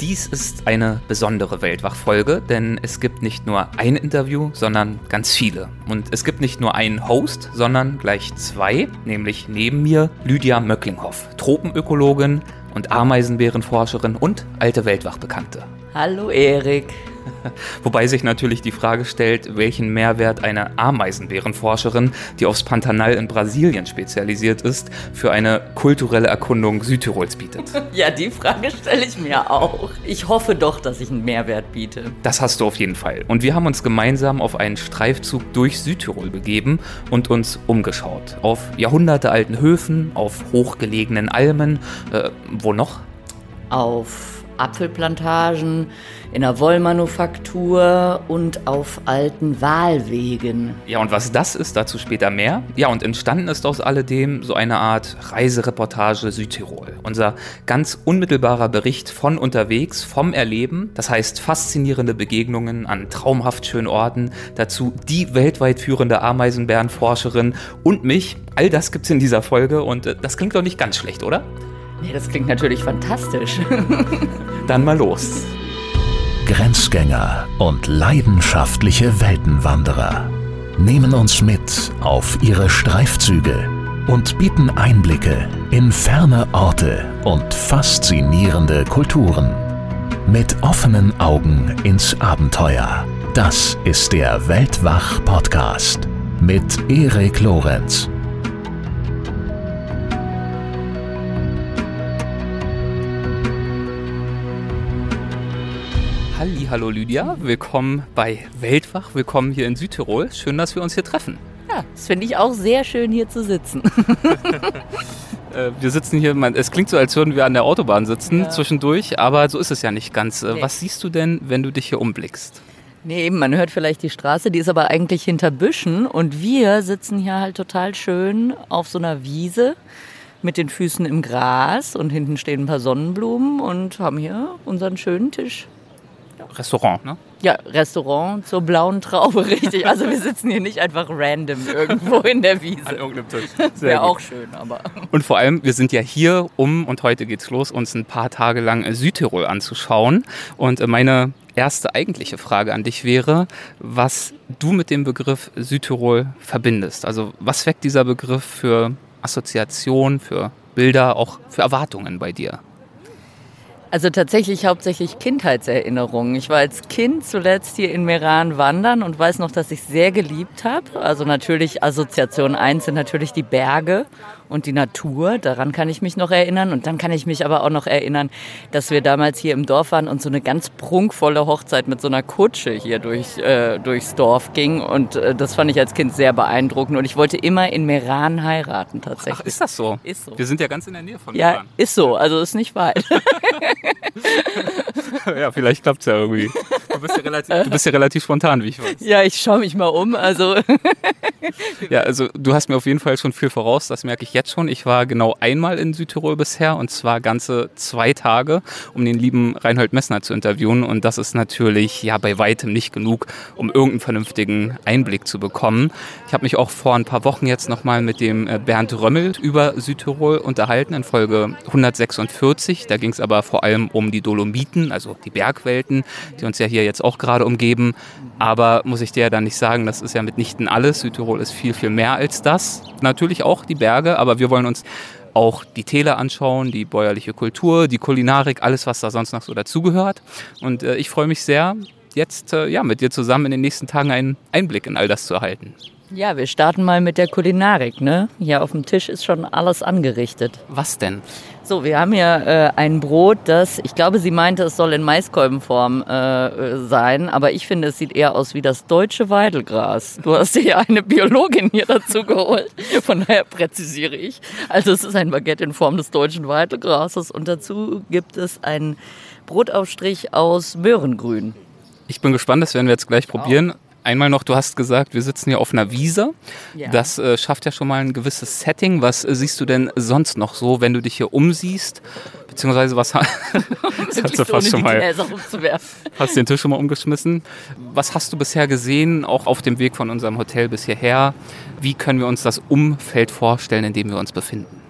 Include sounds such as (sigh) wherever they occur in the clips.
Dies ist eine besondere Weltwach-Folge, denn es gibt nicht nur ein Interview, sondern ganz viele. Und es gibt nicht nur einen Host, sondern gleich zwei, nämlich neben mir Lydia Möcklinghoff, Tropenökologin und Ameisenbärenforscherin und alte Weltwach-Bekannte. Hallo Erik. (laughs) Wobei sich natürlich die Frage stellt, welchen Mehrwert eine Ameisenbärenforscherin, die aufs Pantanal in Brasilien spezialisiert ist, für eine kulturelle Erkundung Südtirols bietet. (laughs) Ja, die Frage stelle ich mir auch. Ich hoffe doch, dass ich einen Mehrwert biete. Das hast du auf jeden Fall. Und wir haben uns gemeinsam auf einen Streifzug durch Südtirol begeben und uns umgeschaut. Auf jahrhundertealten Höfen, auf hochgelegenen Almen, äh, wo noch? Auf Apfelplantagen, in der Wollmanufaktur und auf alten Wahlwegen. Ja, und was das ist, dazu später mehr. Ja, und entstanden ist aus alledem so eine Art Reisereportage Südtirol. Unser ganz unmittelbarer Bericht von unterwegs, vom Erleben. Das heißt faszinierende Begegnungen an traumhaft schönen Orten. Dazu die weltweit führende Ameisenbärenforscherin und mich. All das gibt's in dieser Folge und äh, das klingt doch nicht ganz schlecht, oder? Nee, das klingt natürlich fantastisch. (laughs) Dann mal los. Grenzgänger und leidenschaftliche Weltenwanderer nehmen uns mit auf ihre Streifzüge und bieten Einblicke in ferne Orte und faszinierende Kulturen. Mit offenen Augen ins Abenteuer. Das ist der Weltwach-Podcast mit Erik Lorenz. Halli, hallo Lydia, willkommen bei Weltwach, willkommen hier in Südtirol. Schön, dass wir uns hier treffen. Ja, das finde ich auch sehr schön, hier zu sitzen. (laughs) Äh, wir sitzen hier, es klingt so, als würden wir an der Autobahn sitzen ja. zwischendurch, aber so ist es ja nicht ganz. Äh, nee. Was siehst du denn, wenn du dich hier umblickst? Nee, eben, man hört vielleicht die Straße, die ist aber eigentlich hinter Büschen und wir sitzen hier halt total schön auf so einer Wiese mit den Füßen im Gras und hinten stehen ein paar Sonnenblumen und haben hier unseren schönen Tisch. Restaurant, ne? Ja, Restaurant zur blauen Traube, (laughs) richtig. Also wir sitzen hier nicht einfach random irgendwo in der Wiese. An irgendeinem Tisch. Wäre auch schön, aber. Und vor allem, wir sind ja hier, um, und heute geht's los, uns ein paar Tage lang Südtirol anzuschauen. Und meine erste eigentliche Frage an dich wäre, was du mit dem Begriff Südtirol verbindest. Also was weckt dieser Begriff für Assoziationen, für Bilder, auch für Erwartungen bei dir? Also tatsächlich hauptsächlich Kindheitserinnerungen. Ich war als Kind zuletzt hier in Meran wandern und weiß noch, dass ich sehr geliebt habe. Also natürlich Assoziation 1 sind natürlich die Berge und die Natur. Daran kann ich mich noch erinnern. Und dann kann ich mich aber auch noch erinnern, dass wir damals hier im Dorf waren und so eine ganz prunkvolle Hochzeit mit so einer Kutsche hier durch, äh, durchs Dorf ging. Und äh, das fand ich als Kind sehr beeindruckend. Und ich wollte immer in Meran heiraten tatsächlich. Ach, ist das so? Ist so. Wir sind ja ganz in der Nähe von Meran. Ja, ist so. Also ist nicht weit. (laughs) (laughs) ja, vielleicht klappt es ja irgendwie. Du bist ja, relativ, du bist ja relativ spontan, wie ich weiß. Ja, ich schaue mich mal um. Also. (laughs) ja, also du hast mir auf jeden Fall schon viel voraus, das merke ich jetzt schon. Ich war genau einmal in Südtirol bisher und zwar ganze zwei Tage, um den lieben Reinhold Messner zu interviewen. Und das ist natürlich ja bei weitem nicht genug, um irgendeinen vernünftigen Einblick zu bekommen. Ich habe mich auch vor ein paar Wochen jetzt nochmal mit dem äh, Bernd Römmel über Südtirol unterhalten in Folge 146. Da ging es aber vor allem um die Dolomiten, also die Bergwelten, die uns ja hier jetzt auch gerade umgeben. Aber muss ich dir ja dann nicht sagen, das ist ja mitnichten alles. Südtirol ist viel, viel mehr als das. Natürlich auch die Berge, aber wir wollen uns auch die Täler anschauen, die bäuerliche Kultur, die Kulinarik, alles, was da sonst noch so dazugehört. Und äh, ich freue mich sehr, jetzt äh, ja, mit dir zusammen in den nächsten Tagen einen Einblick in all das zu erhalten. Ja, wir starten mal mit der Kulinarik. Ne? Hier auf dem Tisch ist schon alles angerichtet. Was denn? So, wir haben hier äh, ein Brot, das, ich glaube, sie meinte, es soll in Maiskolbenform äh, sein, aber ich finde, es sieht eher aus wie das deutsche Weidelgras. Du hast hier eine Biologin hier dazu geholt, von daher präzisiere ich. Also es ist ein Baguette in Form des deutschen Weidelgrases und dazu gibt es einen Brotaufstrich aus Möhrengrün. Ich bin gespannt, das werden wir jetzt gleich probieren. Einmal noch, du hast gesagt, wir sitzen hier auf einer Wiese. Ja. Das äh, schafft ja schon mal ein gewisses Setting. Was äh, siehst du denn sonst noch so, wenn du dich hier umsiehst? Beziehungsweise was das (laughs) hast du fast schon mal hast den Tisch schon mal umgeschmissen. Was hast du bisher gesehen, auch auf dem Weg von unserem Hotel bis hierher? Wie können wir uns das Umfeld vorstellen, in dem wir uns befinden?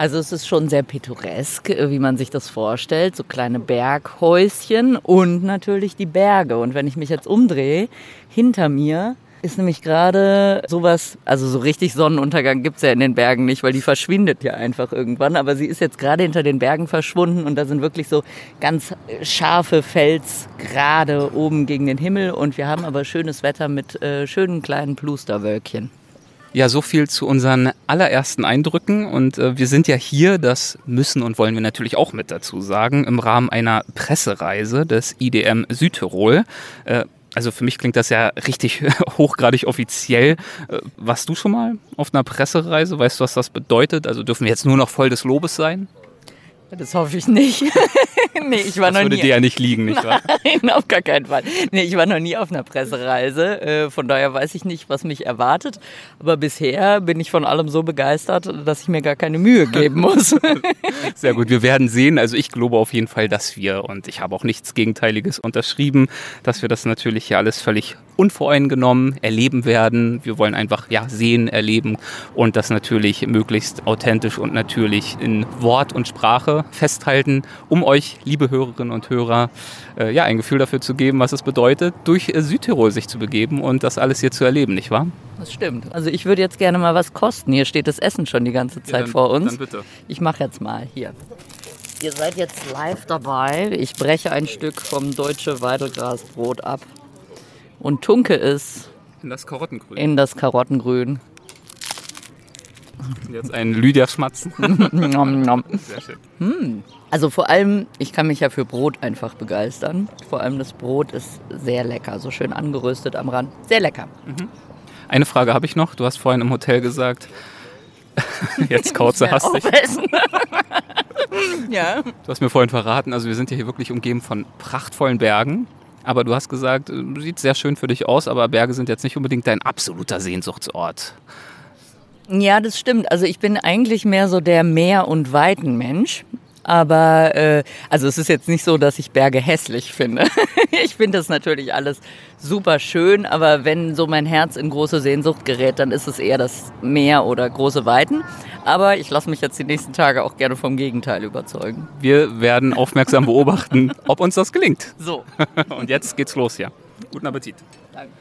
Also es ist schon sehr pittoresk, äh, wie man sich das vorstellt. So kleine Berghäuschen und natürlich die Berge. Und wenn ich mich jetzt umdrehe, hinter mir ist nämlich gerade sowas, also so richtig Sonnenuntergang gibt's ja in den Bergen nicht, weil die verschwindet ja einfach irgendwann. Aber sie ist jetzt gerade hinter den Bergen verschwunden und da sind wirklich so ganz scharfe Felsgrade oben gegen den Himmel. Und wir haben aber schönes Wetter mit äh, schönen kleinen Plusterwölkchen. Ja, so viel zu unseren allerersten Eindrücken. Und äh, wir sind ja hier, das müssen und wollen wir natürlich auch mit dazu sagen, im Rahmen einer Pressereise des IDM Südtirol. Äh, also für mich klingt das ja richtig (laughs) hochgradig offiziell. Äh, warst du schon mal auf einer Pressereise? Weißt du, was das bedeutet? Also dürfen wir jetzt nur noch voll des Lobes sein? Das hoffe ich nicht. (laughs) nee, ich war das noch würde nie. dir ja nicht liegen, nicht wahr? (laughs) Nein, auf gar keinen Fall. Nee, ich war noch nie auf einer Pressereise. Äh, von daher weiß ich nicht, was mich erwartet. Aber bisher bin ich von allem so begeistert, dass ich mir gar keine Mühe geben (laughs) muss. Sehr gut, wir werden sehen. Also ich glaube auf jeden Fall, dass wir, und ich habe auch nichts Gegenteiliges unterschrieben, dass wir das natürlich hier alles völlig unvoreingenommen erleben werden. Wir wollen einfach ja sehen, erleben und das natürlich möglichst authentisch und natürlich in Wort und Sprache festhalten, um euch, liebe Hörerinnen und Hörer, äh, ja ein Gefühl dafür zu geben, was es bedeutet, durch äh, Südtirol sich zu begeben und das alles hier zu erleben, nicht wahr? Das stimmt. Also ich würde jetzt gerne mal was kosten. Hier steht das Essen schon die ganze Zeit Ja, dann- vor uns. dann bitte. Ich mache jetzt mal hier. Ihr seid jetzt live dabei. Ich breche ein Stück vom Deutsche Weidelgrasbrot ab und tunke es In das Karottengrün. in das Karottengrün. Jetzt ein Lydia schmatzen. (laughs) Nom, nom. Sehr schön. Also vor allem, ich kann mich ja für Brot einfach begeistern. Vor allem das Brot ist sehr lecker, so schön angeröstet am Rand. Sehr lecker. Eine Frage habe ich noch. Du hast vorhin im Hotel gesagt, (laughs) jetzt kauze hastig. (laughs) Ja. Du hast mir vorhin verraten, also wir sind ja hier wirklich umgeben von prachtvollen Bergen. Aber du hast gesagt, äh, sieht sehr schön für dich aus, aber Berge sind jetzt nicht unbedingt dein absoluter Sehnsuchtsort. Ja, das stimmt. Also ich bin eigentlich mehr so der Meer- und Weitenmensch. Aber äh, also es ist jetzt nicht so, dass ich Berge hässlich finde. (laughs) ich finde das natürlich alles super schön, aber wenn so mein Herz in große Sehnsucht gerät, dann ist es eher das Meer oder große Weiten. Aber ich lasse mich jetzt die nächsten Tage auch gerne vom Gegenteil überzeugen. Wir werden aufmerksam beobachten, (laughs) ob uns das gelingt. So. (laughs) Und jetzt geht's los, ja. Guten Appetit. Danke.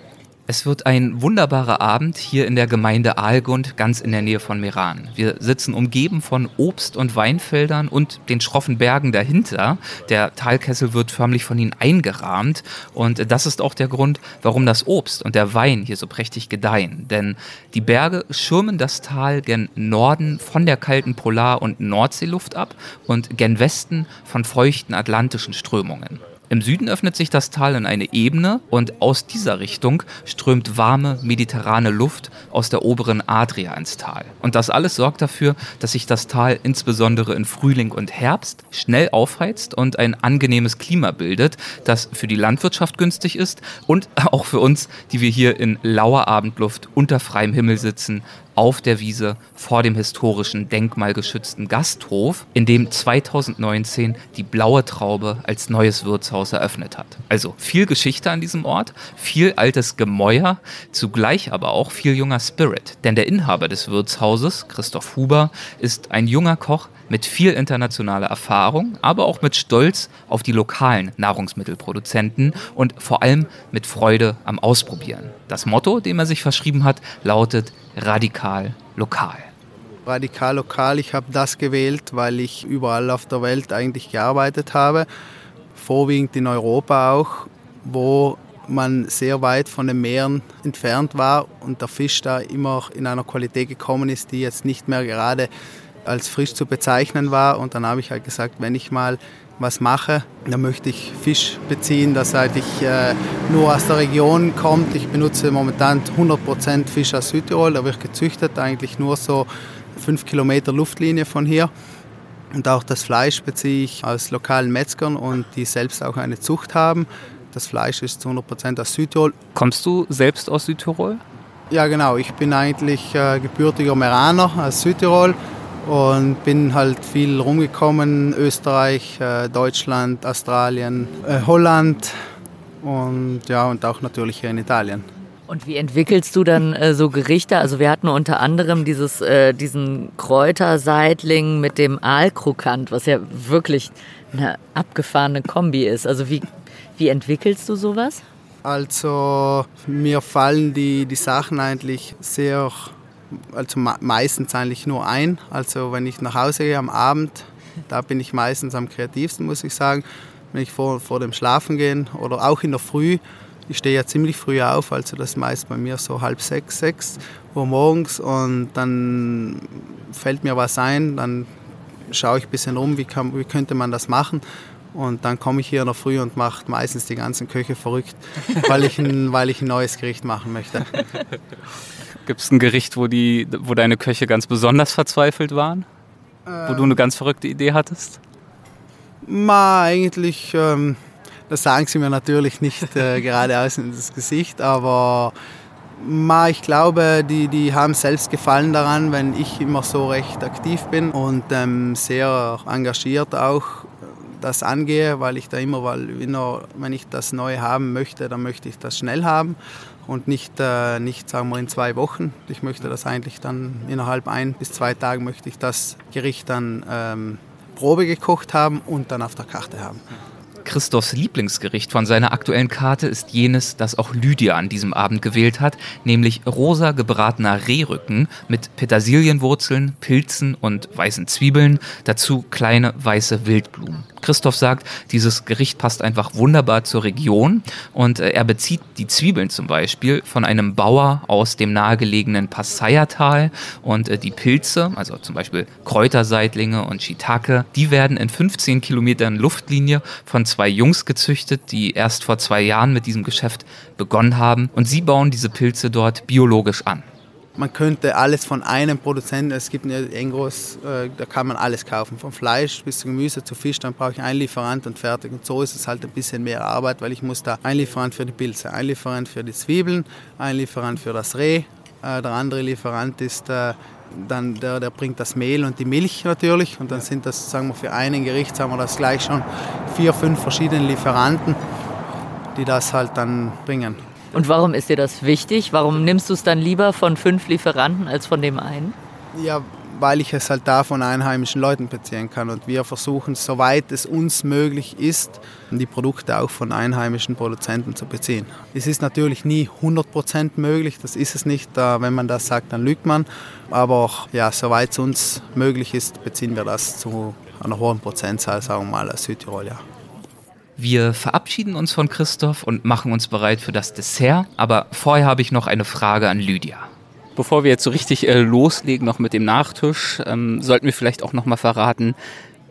Es wird ein wunderbarer Abend hier in der Gemeinde Aalgund, ganz in der Nähe von Meran. Wir sitzen umgeben von Obst- und Weinfeldern und den schroffen Bergen dahinter. Der Talkessel wird förmlich von ihnen eingerahmt. Und das ist auch der Grund, warum das Obst und der Wein hier so prächtig gedeihen. Denn die Berge schirmen das Tal gen Norden von der kalten Polar- und Nordseeluft ab und gen Westen von feuchten atlantischen Strömungen. Im Süden öffnet sich das Tal in eine Ebene und aus dieser Richtung strömt warme mediterrane Luft aus der oberen Adria ins Tal. Und das alles sorgt dafür, dass sich das Tal insbesondere in Frühling und Herbst schnell aufheizt und ein angenehmes Klima bildet, das für die Landwirtschaft günstig ist und (laughs) auch für uns, die wir hier in lauer Abendluft unter freiem Himmel sitzen, auf der Wiese vor dem historischen denkmalgeschützten Gasthof, in dem 2019 die Blaue Traube als neues Wirtshaus eröffnet hat. Also viel Geschichte an diesem Ort, viel altes Gemäuer, zugleich aber auch viel junger Spirit. Denn der Inhaber des Wirtshauses, Christoph Huber, ist ein junger Koch mit viel internationaler Erfahrung, aber auch mit Stolz auf die lokalen Nahrungsmittelproduzenten und vor allem mit Freude am Ausprobieren. Das Motto, dem er sich verschrieben hat, lautet radikal lokal. Radikal lokal, ich habe das gewählt, weil ich überall auf der Welt eigentlich gearbeitet habe, vorwiegend in Europa auch, wo man sehr weit von den Meeren entfernt war und der Fisch da immer in einer Qualität gekommen ist, die jetzt nicht mehr gerade als frisch zu bezeichnen war. Und dann habe ich halt gesagt, wenn ich mal was mache, dann möchte ich Fisch beziehen, das eigentlich äh, nur aus der Region kommt. Ich benutze momentan 100% Fisch aus Südtirol, da wird gezüchtet, eigentlich nur so fünf Kilometer Luftlinie von hier. Und auch das Fleisch beziehe ich aus lokalen Metzgern und die selbst auch eine Zucht haben. Das Fleisch ist zu 100% aus Südtirol. Kommst du selbst aus Südtirol? Ja, genau. Ich bin eigentlich äh, gebürtiger Meraner aus Südtirol und bin halt viel rumgekommen. Österreich, äh, Deutschland, Australien, äh, Holland und ja, und auch natürlich hier in Italien. Und wie entwickelst du dann äh, so Gerichte? Also wir hatten unter anderem dieses, äh, diesen Kräuterseitling mit dem Aalkrokant, was ja wirklich eine abgefahrene Kombi ist. Also wie, wie entwickelst du sowas? Also mir fallen die, die Sachen eigentlich sehr, also meistens eigentlich nur ein. Also wenn ich nach Hause gehe am Abend, da bin ich meistens am kreativsten, muss ich sagen. Wenn ich vor, vor dem Schlafen gehen oder auch in der Früh, ich stehe ja ziemlich früh auf, also das ist meist bei mir so halb sechs, sechs Uhr morgens und dann fällt mir was ein, dann schaue ich ein bisschen rum, wie, kann, wie könnte man das machen und dann komme ich hier in der Früh und mache meistens die ganzen Köche verrückt, (laughs) weil ich ein, weil ich ein neues Gericht machen möchte. Gibt es ein Gericht, wo, die, wo deine Köche ganz besonders verzweifelt waren? Ähm, wo du eine ganz verrückte Idee hattest? Ma, eigentlich, ähm, das sagen sie mir natürlich nicht äh, (laughs) geradeaus ins Gesicht, aber ma, ich glaube, die, die haben selbst Gefallen daran, wenn ich immer so recht aktiv bin und ähm, sehr engagiert auch das angehe, weil ich da immer, weil wenn ich das Neue haben möchte, dann möchte ich das schnell haben und nicht, äh, nicht sagen wir in zwei Wochen. Ich möchte das eigentlich dann innerhalb ein bis zwei Tagen möchte ich das Gericht dann ähm, Probe gekocht haben und dann auf der Karte haben. Christophs Lieblingsgericht von seiner aktuellen Karte ist jenes, das auch Lydia an diesem Abend gewählt hat, nämlich rosa gebratener Rehrücken mit Petersilienwurzeln, Pilzen und weißen Zwiebeln, dazu kleine weiße Wildblumen. Christoph sagt, dieses Gericht passt einfach wunderbar zur Region und äh, er bezieht die Zwiebeln zum Beispiel von einem Bauer aus dem nahegelegenen Passaiertal und äh, die Pilze, also zum Beispiel Kräuterseitlinge und Shiitake, die werden in 15 Kilometern Luftlinie von zwei Jungs gezüchtet, die erst vor zwei Jahren mit diesem Geschäft begonnen haben. Und sie bauen diese Pilze dort biologisch an. Man könnte alles von einem Produzenten, es gibt ja Engros, äh, da kann man alles kaufen, von Fleisch bis zu Gemüse zu Fisch, dann brauche ich einen Lieferant und fertig. Und so ist es halt ein bisschen mehr Arbeit, weil ich muss da ein Lieferant für die Pilze, ein Lieferant für die Zwiebeln, ein Lieferant für das Reh, äh, der andere Lieferant ist äh, dann der, der bringt das Mehl und die Milch natürlich und dann sind das, sagen wir, für einen Gericht, haben wir das gleich schon vier, fünf verschiedene Lieferanten, die das halt dann bringen. Und warum ist dir das wichtig? Warum nimmst du es dann lieber von fünf Lieferanten als von dem einen? Ja, weil ich es halt da von einheimischen Leuten beziehen kann. Und wir versuchen, soweit es uns möglich ist, die Produkte auch von einheimischen Produzenten zu beziehen. Es ist natürlich nie 100% möglich, das ist es nicht. Wenn man das sagt, dann lügt man. Aber ja, soweit es uns möglich ist, beziehen wir das zu einer hohen Prozentzahl, sagen wir mal, aus Südtirol. Ja. Wir verabschieden uns von Christoph und machen uns bereit für das Dessert. Aber vorher habe ich noch eine Frage an Lydia. Bevor wir jetzt so richtig äh, loslegen, noch mit dem Nachtisch, ähm, sollten wir vielleicht auch noch mal verraten,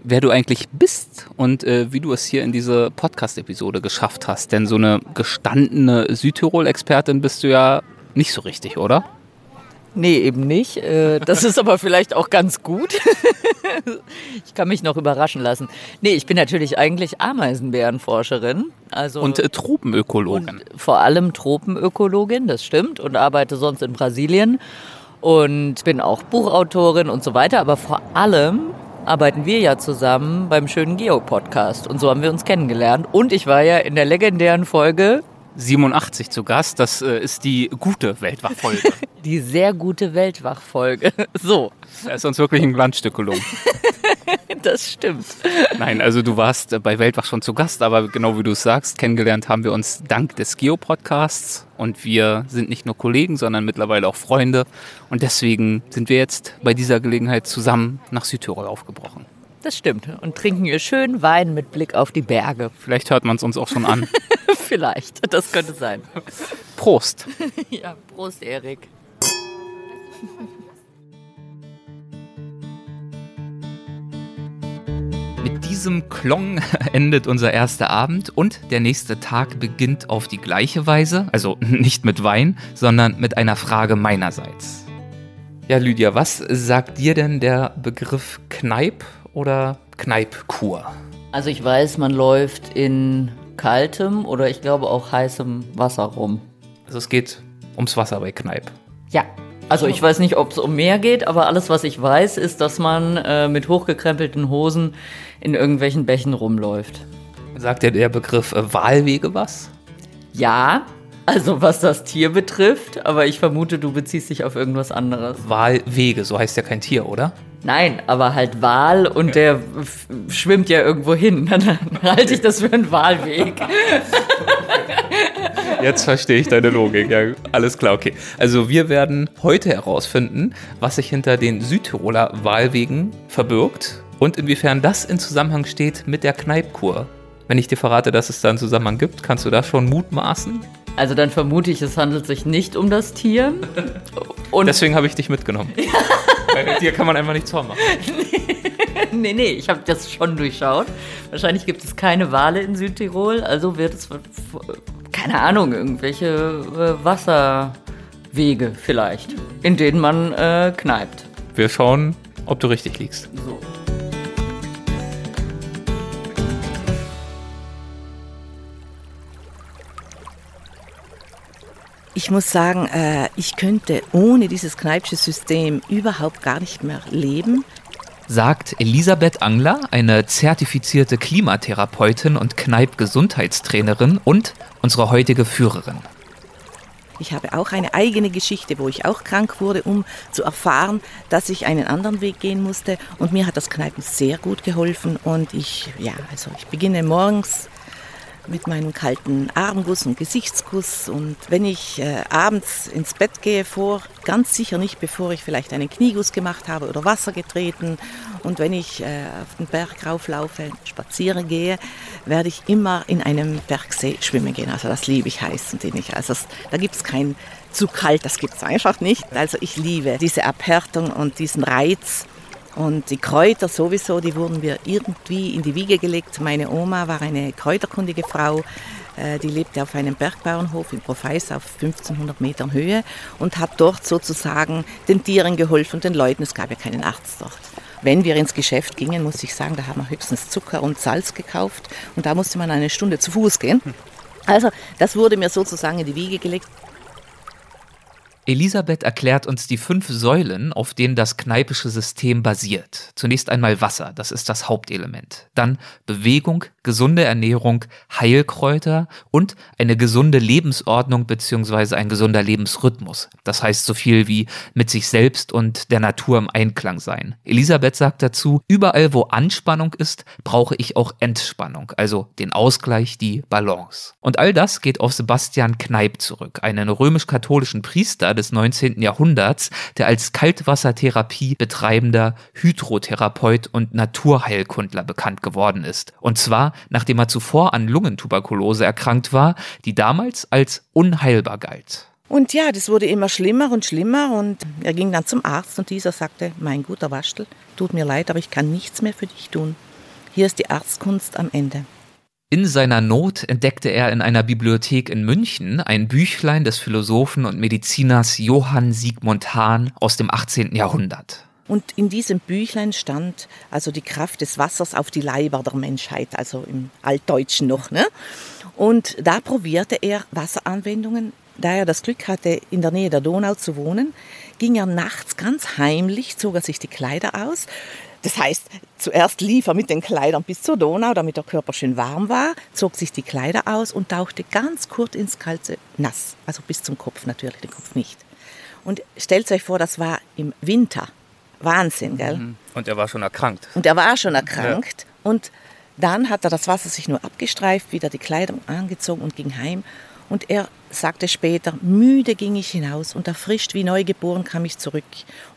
wer du eigentlich bist und äh, wie du es hier in diese Podcast-Episode geschafft hast. Denn so eine gestandene Südtirol-Expertin bist du ja nicht so richtig, oder? Nee, eben nicht. Äh, das ist aber vielleicht auch ganz gut. (laughs) Ich kann mich noch überraschen lassen. Nee, ich bin natürlich eigentlich Ameisenbärenforscherin. Also und äh, Tropenökologin. Und vor allem Tropenökologin, das stimmt. Und arbeite sonst in Brasilien. Und bin auch Buchautorin und so weiter. Aber vor allem arbeiten wir ja zusammen beim schönen Geo-Podcast. Und so haben wir uns kennengelernt. Und ich war ja in der legendären Folge 87 zu Gast. Das äh, ist die gute Weltwachfolge. (laughs) die sehr gute Weltwachfolge. (laughs) So. Da ist uns wirklich ein Glanzstück gelungen. (laughs) das stimmt. Nein, also du warst äh, bei Weltwach schon zu Gast, aber genau wie du es sagst, kennengelernt haben wir uns dank des Geo-Podcasts und wir sind nicht nur Kollegen, sondern mittlerweile auch Freunde und deswegen sind wir jetzt bei dieser Gelegenheit zusammen nach Südtirol aufgebrochen. Das stimmt. Und trinken hier schön Wein mit Blick auf die Berge. Vielleicht hört man es uns auch schon an. Vielleicht, (laughs) das könnte sein. Prost. (laughs) ja, Prost, Erik. Mit diesem Klong (laughs) endet unser erster Abend und der nächste Tag beginnt auf die gleiche Weise, also nicht mit Wein, sondern mit einer Frage meinerseits. Ja, Lydia, was sagt dir denn der Begriff Kneip oder Kneipkur? Also ich weiß, man läuft in kaltem oder ich glaube auch heißem Wasser rum. Also es geht ums Wasser bei Kneip. Ja. Also ich weiß nicht, ob es um mehr geht, aber alles, was ich weiß, ist, dass man äh, mit hochgekrempelten Hosen in irgendwelchen Bächen rumläuft. Sagt dir der Begriff äh, Wahlwege was? Ja, Also was das Tier betrifft, aber ich vermute, du beziehst dich auf irgendwas anderes. Walwege, so heißt ja kein Tier, oder? Nein, aber halt Wal und der schwimmt ja irgendwo hin. (laughs) Dann halte ich das für einen Walweg. (laughs) Jetzt verstehe ich deine Logik. Ja, alles klar, okay. Also wir werden heute herausfinden, was sich hinter den Südtiroler Wahlwegen verbirgt und inwiefern das in Zusammenhang steht mit der Kneipkur. Wenn ich dir verrate, dass es da einen Zusammenhang gibt, kannst du da schon mutmaßen? Also dann vermute ich, es handelt sich nicht um das Tier. (laughs) Und Deswegen habe ich dich mitgenommen. Bei dir kann man einfach nichts vormachen. (laughs) nee, nee, ich habe das schon durchschaut. Wahrscheinlich gibt es keine Wale in Südtirol, also wird es, keine Ahnung, irgendwelche äh, Wasserwege vielleicht, in denen man äh, kneipt. Wir schauen, ob du richtig liegst. So. Ich muss sagen, äh, ich könnte ohne dieses Kneipsche System überhaupt gar nicht mehr leben. Sagt Elisabeth Angler, eine zertifizierte Klimatherapeutin und Kneip-Gesundheitstrainerin und unsere heutige Führerin. Ich habe auch eine eigene Geschichte, wo ich auch krank wurde, um zu erfahren, dass ich einen anderen Weg gehen musste. Und mir hat das Kneipen sehr gut geholfen. Und ich, ja, also ich beginne morgens mit meinem kalten Armguss und Gesichtskuss. Und wenn ich äh, abends ins Bett gehe, vor, ganz sicher nicht, bevor ich vielleicht einen Knieguss gemacht habe oder Wasser getreten. Und wenn ich äh, auf den Berg rauflaufe, spazieren gehe, werde ich immer in einem Bergsee schwimmen gehen. Also das liebe ich heißen den ich. Also das, da gibt es kein zu kalt, das gibt es einfach nicht. Also ich liebe diese Abhärtung und diesen Reiz. Und die Kräuter sowieso, die wurden mir irgendwie in die Wiege gelegt. Meine Oma war eine kräuterkundige Frau, äh, die lebte auf einem Bergbauernhof in Profeis auf 1500 Metern Höhe und hat dort sozusagen den Tieren geholfen, den Leuten. Es gab ja keinen Arzt dort. Wenn wir ins Geschäft gingen, muss ich sagen, da haben wir höchstens Zucker und Salz gekauft und da musste man eine Stunde zu Fuß gehen. Also das wurde mir sozusagen in die Wiege gelegt. Elisabeth erklärt uns die fünf Säulen, auf denen das kneipische System basiert. Zunächst einmal Wasser, das ist das Hauptelement. Dann Bewegung, gesunde Ernährung, Heilkräuter und eine gesunde Lebensordnung bzw. ein gesunder Lebensrhythmus. Das heißt so viel wie mit sich selbst und der Natur im Einklang sein. Elisabeth sagt dazu, überall wo Anspannung ist, brauche ich auch Entspannung, also den Ausgleich, die Balance. Und all das geht auf Sebastian Kneip zurück, einen römisch-katholischen Priester, des 19. Jahrhunderts, der als Kaltwassertherapie betreibender Hydrotherapeut und Naturheilkundler bekannt geworden ist. Und zwar, nachdem er zuvor an Lungentuberkulose erkrankt war, die damals als unheilbar galt. Und ja, das wurde immer schlimmer und schlimmer und er ging dann zum Arzt und dieser sagte, mein guter Waschtel, tut mir leid, aber ich kann nichts mehr für dich tun. Hier ist die Arztkunst am Ende. In seiner Not entdeckte er in einer Bibliothek in München ein Büchlein des Philosophen und Mediziners Johann Sigmund Hahn aus dem 18. Jahrhundert. Und in diesem Büchlein stand also die Kraft des Wassers auf die Leiber der Menschheit, also im Altdeutschen noch. Ne? Und da probierte er Wasseranwendungen. Da er das Glück hatte, in der Nähe der Donau zu wohnen, ging er nachts ganz heimlich, zog er sich die Kleider aus, das heißt, zuerst lief er mit den Kleidern bis zur Donau, damit der Körper schön warm war, zog sich die Kleider aus und tauchte ganz kurz ins kalte Nass. Also bis zum Kopf natürlich, den Kopf nicht. Und stellt euch vor, das war im Winter. Wahnsinn, gell? Mhm. Und er war schon erkrankt. Und er war schon erkrankt. Ja. Und dann hat er das Wasser sich nur abgestreift, wieder die Kleidung angezogen und ging heim. Und er sagte später, müde ging ich hinaus und erfrischt wie neugeboren kam ich zurück.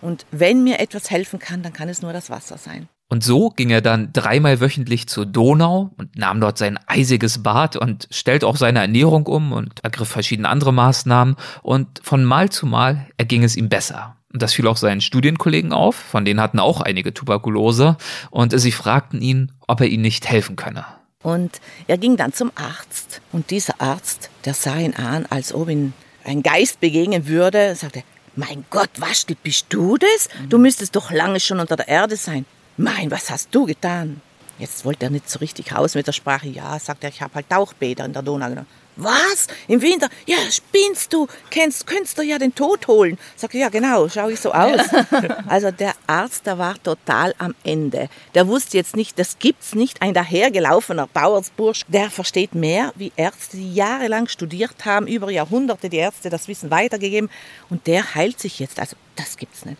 Und wenn mir etwas helfen kann, dann kann es nur das Wasser sein. Und so ging er dann dreimal wöchentlich zur Donau und nahm dort sein eisiges Bad und stellte auch seine Ernährung um und ergriff verschiedene andere Maßnahmen. Und von Mal zu Mal erging es ihm besser. Und das fiel auch seinen Studienkollegen auf, von denen hatten auch einige Tuberkulose. Und sie fragten ihn, ob er ihnen nicht helfen könne. Und er ging dann zum Arzt. Und dieser Arzt, der sah ihn an, als ob ihn ein Geist begegnen würde, und sagte, mein Gott, Waschel, bist du das? Du müsstest doch lange schon unter der Erde sein. Mein, was hast du getan? Jetzt wollte er nicht so richtig raus mit der Sprache. Ja, sagt er, ich habe halt Tauchbäder in der Donau genommen. Was? Im Winter? Ja, spinnst du? Kennst, könntest du ja den Tod holen. Sag ja, genau, schaue ich so aus. Also der Arzt, der war total am Ende. Der wusste jetzt nicht, das gibt's nicht. Ein dahergelaufener Bauersbursch, der versteht mehr wie Ärzte, die jahrelang studiert haben, über Jahrhunderte die Ärzte das Wissen weitergegeben. Und der heilt sich jetzt. Also das gibt's nicht.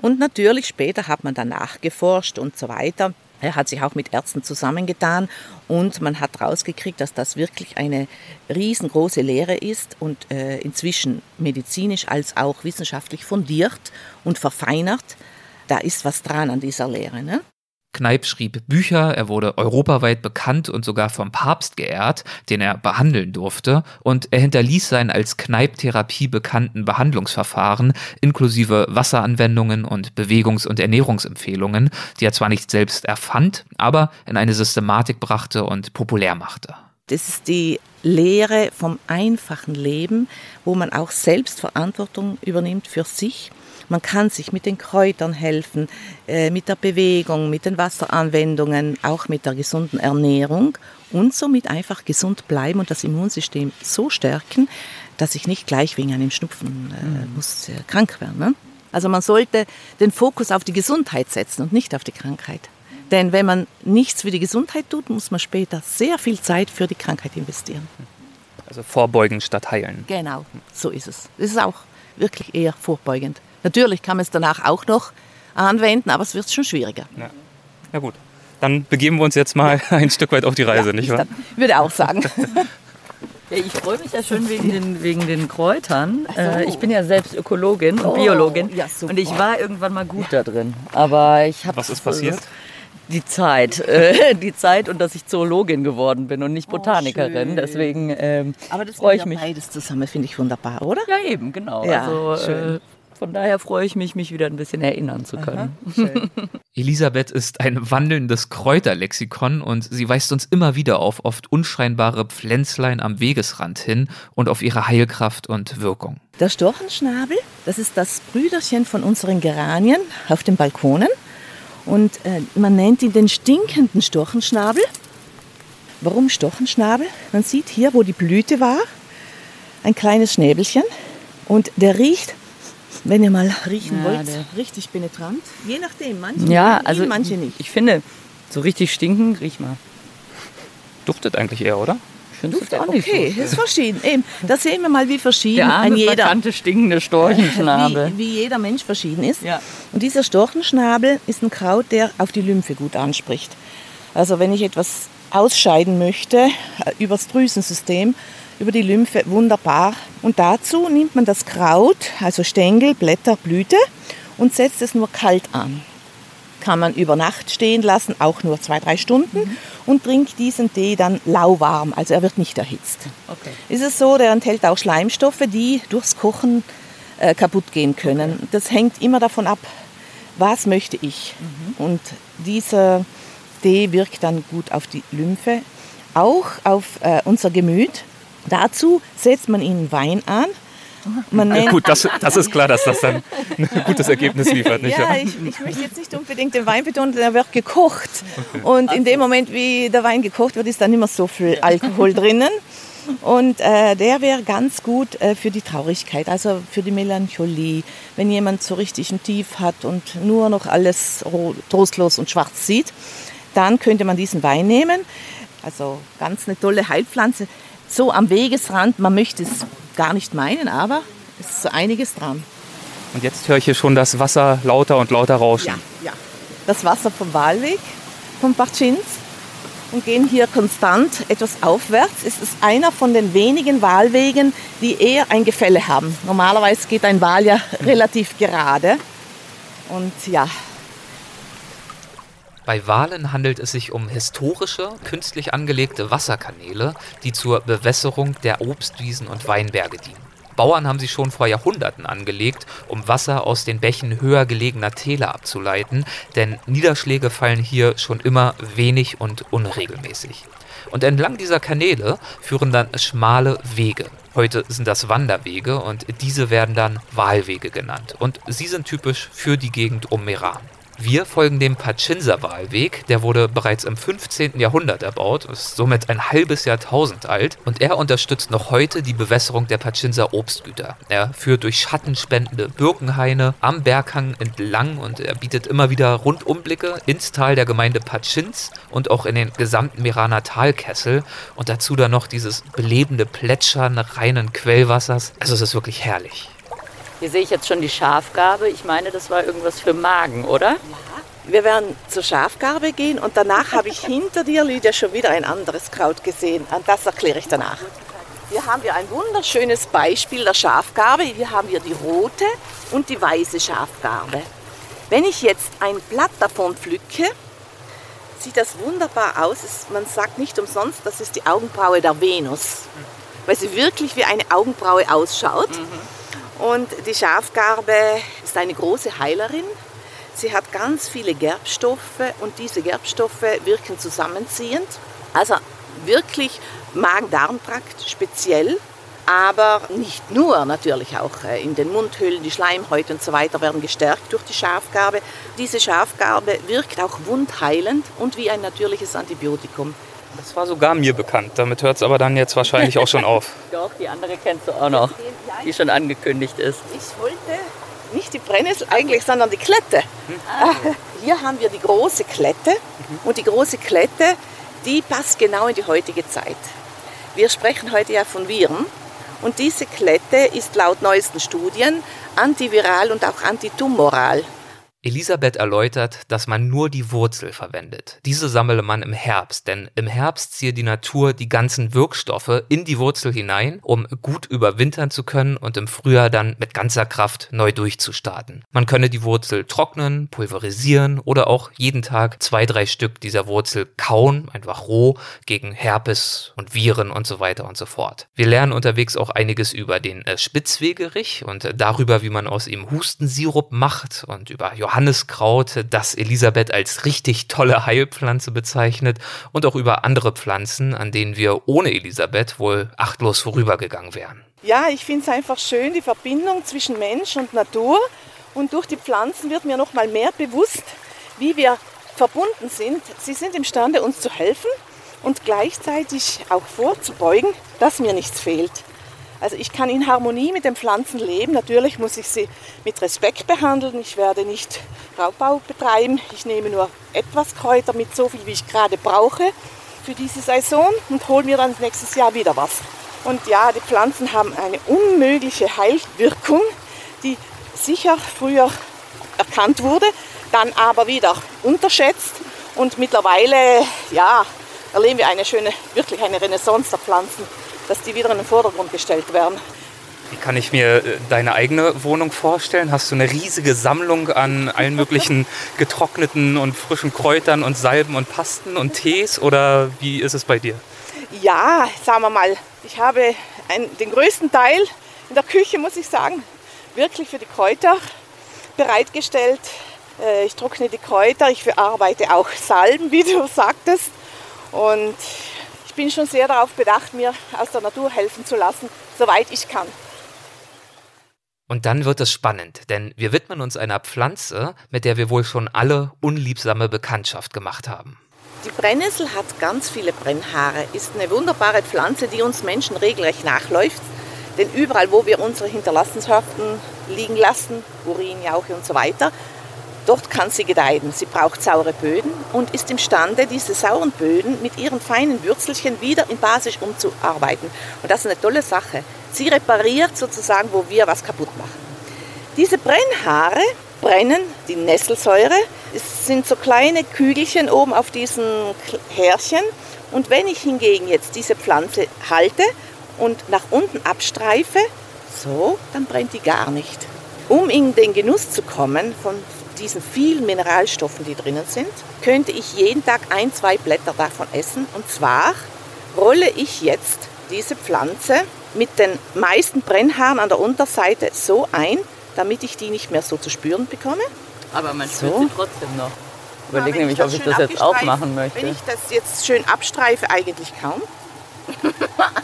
Und natürlich später hat man danach geforscht und so weiter. Er hat sich auch mit Ärzten zusammengetan und man hat rausgekriegt, dass das wirklich eine riesengroße Lehre ist und äh, inzwischen medizinisch als auch wissenschaftlich fundiert und verfeinert. Da ist was dran an dieser Lehre. Ne? Kneip schrieb Bücher, er wurde europaweit bekannt und sogar vom Papst geehrt, den er behandeln durfte, und er hinterließ sein als Kneip-Therapie bekannten Behandlungsverfahren inklusive Wasseranwendungen und Bewegungs- und Ernährungsempfehlungen, die er zwar nicht selbst erfand, aber in eine Systematik brachte und populär machte. Das ist die Lehre vom einfachen Leben, wo man auch selbst Verantwortung übernimmt für sich man kann sich mit den Kräutern helfen, äh, mit der Bewegung, mit den Wasseranwendungen, auch mit der gesunden Ernährung und somit einfach gesund bleiben und das Immunsystem so stärken, dass ich nicht gleich wegen einem Schnupfen äh, mhm. muss, äh, krank werden. Ne? Also man sollte den Fokus auf die Gesundheit setzen und nicht auf die Krankheit. Denn wenn man nichts für die Gesundheit tut, muss man später sehr viel Zeit für die Krankheit investieren. Also vorbeugen statt heilen. Genau, so ist es. Das ist auch wirklich eher vorbeugend. Natürlich kann man es danach auch noch anwenden, aber es wird schon schwieriger. Ja. ja gut, dann begeben wir uns jetzt mal ein Stück weit auf die Reise, ja, nicht wahr? Ich würde auch sagen. (laughs) Ja, ich freue mich ja schon wegen den, wegen den Kräutern. So. Äh, ich bin ja selbst Ökologin und oh, Biologin ja, und ich war irgendwann mal gut da drin. Aber ich habe was ist passiert? Die Zeit, äh, (laughs) die Zeit und dass ich Zoologin geworden bin und nicht oh, Botanikerin. Oh, Deswegen ähm, freue ich mich. Beides zusammen finde ich wunderbar, oder? Ja eben, genau. Ja, also, äh, von daher freue ich mich, mich wieder ein bisschen erinnern zu können. Aha, (laughs) Elisabeth ist ein wandelndes Kräuterlexikon und sie weist uns immer wieder auf oft unscheinbare Pflänzlein am Wegesrand hin und auf ihre Heilkraft und Wirkung. Der Storchenschnabel, das ist das Brüderchen von unseren Geranien auf den Balkonen. Und äh, man nennt ihn den stinkenden Storchenschnabel. Warum Storchenschnabel? Man sieht hier, wo die Blüte war, ein kleines Schnäbelchen. Und der riecht wenn ihr mal riechen ja, wollt, richtig penetrant. Je nachdem, manche ja, also ihn, manche nicht. Ich finde, so richtig stinken, riech mal. Duftet eigentlich eher, oder? Duftet auch okay, so. ist verschieden. Eben, da sehen wir mal, wie verschieden Der ein jeder stinkende Storchenschnabel. Wie, wie, jeder Mensch verschieden ist. Ja. Und dieser Storchenschnabel ist ein Kraut, der auf die Lymphe gut anspricht. Also wenn ich etwas ausscheiden möchte äh, übers Drüsensystem, über die Lymphe wunderbar. Und dazu nimmt man das Kraut, also Stängel, Blätter, Blüte und setzt es nur kalt an. Kann man über Nacht stehen lassen, auch nur zwei, drei Stunden mhm. und trinkt diesen Tee dann lauwarm, also er wird nicht erhitzt. Okay. Ist es so, der enthält auch Schleimstoffe, die durchs Kochen äh, kaputt gehen können. Okay. Das hängt immer davon ab, was möchte ich. Mhm. Und dieser Tee wirkt dann gut auf die Lymphe, auch auf äh, unser Gemüt. Dazu setzt man ihnen Wein an. Man ja, gut, das, das, ist klar, dass das dann ein gutes Ergebnis liefert. Nicht ja, ich, ich, möchte jetzt nicht unbedingt den Wein betonen, der wird gekocht. Und in dem Moment, wie der Wein gekocht wird, ist dann immer so viel Alkohol drinnen. Und äh, der wäre ganz gut äh, für die Traurigkeit, also für die Melancholie. Wenn jemand so richtig ein Tief hat und nur noch alles trostlos und schwarz sieht, dann könnte man diesen Wein nehmen. Also ganz eine tolle Heilpflanze so am Wegesrand. Man möchte es gar nicht meinen, aber es ist so einiges dran. Und jetzt höre ich hier schon das Wasser lauter und lauter rauschen. Ja, ja. Das Wasser vom Wahlweg, vom Bartschins und gehen hier konstant etwas aufwärts. Es ist einer von den wenigen Wahlwegen, die eher ein Gefälle haben. Normalerweise geht ein Wal ja (laughs) relativ gerade. Und ja, bei Walen handelt es sich um historische, künstlich angelegte Wasserkanäle, die zur Bewässerung der Obstwiesen und Weinberge dienen. Bauern haben sie schon vor Jahrhunderten angelegt, um Wasser aus den Bächen höher gelegener Täler abzuleiten, denn Niederschläge fallen hier schon immer wenig und unregelmäßig. Und entlang dieser Kanäle führen dann schmale Wege. Heute sind das Wanderwege und diese werden dann Wahlwege genannt. Und sie sind typisch für die Gegend um Meran. Wir folgen dem Pachinsa-Wahlweg. Der wurde bereits im 15. Jahrhundert erbaut, ist somit ein halbes Jahrtausend alt und er unterstützt noch heute die Bewässerung der Pachinsa Obstgüter. Er führt durch schattenspendende Birkenhaine am Berghang entlang und er bietet immer wieder Rundumblicke ins Tal der Gemeinde Pachins und auch in den gesamten Meraner Talkessel und dazu dann noch dieses belebende Plätschern reinen Quellwassers. Also es ist wirklich herrlich. Hier sehe ich jetzt schon die Schafgarbe. Ich meine, das war irgendwas für Magen, oder? Ja. Wir werden zur Schafgarbe gehen und danach habe ich hinter dir, Lydia, schon wieder ein anderes Kraut gesehen. Und das erkläre ich danach. Hier haben wir ein wunderschönes Beispiel der Schafgarbe. Hier haben wir die rote und die weiße Schafgarbe. Wenn ich jetzt ein Blatt davon pflücke, sieht das wunderbar aus. Man sagt nicht umsonst, das ist die Augenbraue der Venus, weil sie wirklich wie eine Augenbraue ausschaut. Mhm. Und die Schafgarbe ist eine große Heilerin. Sie hat ganz viele Gerbstoffe und diese Gerbstoffe wirken zusammenziehend. Also wirklich Magen-Darm-Trakt speziell, aber nicht nur, natürlich auch äh, in den Mundhöhlen, die Schleimhäute und so weiter werden gestärkt durch die Schafgarbe. Diese Schafgarbe wirkt auch wundheilend und wie ein natürliches Antibiotikum. Das war sogar mir bekannt. Damit hört es aber dann jetzt wahrscheinlich auch schon auf. (laughs) Doch, die andere kennst du auch noch, die schon angekündigt ist. Ich wollte nicht die Brennnessel eigentlich, sondern die Klette. Hm. Hier haben wir die große Klette mhm. und die große Klette, die passt genau in die heutige Zeit. Wir sprechen heute ja von Viren und diese Klette ist laut neuesten Studien antiviral und auch antitumoral. Elisabeth erläutert, dass man nur die Wurzel verwendet. Diese sammle man im Herbst, denn im Herbst ziehe die Natur die ganzen Wirkstoffe in die Wurzel hinein, um gut überwintern zu können und im Frühjahr dann mit ganzer Kraft neu durchzustarten. Man könne die Wurzel trocknen, pulverisieren oder auch jeden Tag zwei, drei Stück dieser Wurzel kauen, einfach roh, gegen Herpes und Viren und so weiter und so fort. Wir lernen unterwegs auch einiges über den äh, Spitzwegerich und äh, darüber, wie man aus ihm Hustensirup macht und über Johanniskraut, das Elisabeth als richtig tolle Heilpflanze bezeichnet und auch über andere Pflanzen, an denen wir ohne Elisabeth wohl achtlos vorübergegangen wären. Ja, ich finde es einfach schön, die Verbindung zwischen Mensch und Natur. Und durch die Pflanzen wird mir noch mal mehr bewusst, wie wir verbunden sind. Sie sind imstande, uns zu helfen und gleichzeitig auch vorzubeugen, dass mir nichts fehlt. Also ich kann in Harmonie mit den Pflanzen leben. Natürlich muss ich sie mit Respekt behandeln. Ich werde nicht Raubbau betreiben. Ich nehme nur etwas Kräuter mit, so viel wie ich gerade brauche für diese Saison und hole mir dann nächstes Jahr wieder was. Und ja, die Pflanzen haben eine unmögliche Heilwirkung, die sicher früher erkannt wurde, dann aber wieder unterschätzt. Und mittlerweile, ja, erleben wir eine schöne, wirklich eine Renaissance der Pflanzen dass die wieder in den Vordergrund gestellt werden. Wie kann ich mir äh, deine eigene Wohnung vorstellen? Hast du eine riesige Sammlung an allen (laughs) möglichen getrockneten und frischen Kräutern und Salben und Pasten und Tees oder wie ist es bei dir? Ja, sagen wir mal, ich habe einen, den größten Teil in der Küche, muss ich sagen, wirklich für die Kräuter bereitgestellt. Äh, ich trockne die Kräuter, ich verarbeite auch Salben, (laughs) wie du sagtest. Und ich bin schon sehr darauf bedacht, mir aus der Natur helfen zu lassen, soweit ich kann. Und dann wird es spannend, denn wir widmen uns einer Pflanze, mit der wir wohl schon alle unliebsame Bekanntschaft gemacht haben. Die Brennnessel hat ganz viele Brennhaare, ist eine wunderbare Pflanze, die uns Menschen regelrecht nachläuft. Denn überall, wo wir unsere Hinterlassenschaften liegen lassen, Urin, Jauche und so weiter, Dort kann sie gedeihen. Sie braucht saure Böden und ist imstande, diese sauren Böden mit ihren feinen Würzelchen wieder in Basisch umzuarbeiten. Und das ist eine tolle Sache. Sie repariert sozusagen, wo wir was kaputt machen. Diese Brennhaare brennen die Nesselsäure. Es sind so kleine Kügelchen oben auf diesen Härchen. Und wenn ich hingegen jetzt diese Pflanze halte und nach unten abstreife, so, dann brennt die gar nicht. Um in den Genuss zu kommen von diesen vielen Mineralstoffen, die drinnen sind, könnte ich jeden Tag ein, zwei Blätter davon essen. Und zwar rolle ich jetzt diese Pflanze mit den meisten Brennhaaren an der Unterseite so ein, damit ich die nicht mehr so zu spüren bekomme. Aber man spürt so. sie trotzdem noch. Ich überlege nämlich, ob ich das jetzt auch machen möchte. Wenn ich das jetzt schön abstreife, eigentlich kaum. (laughs)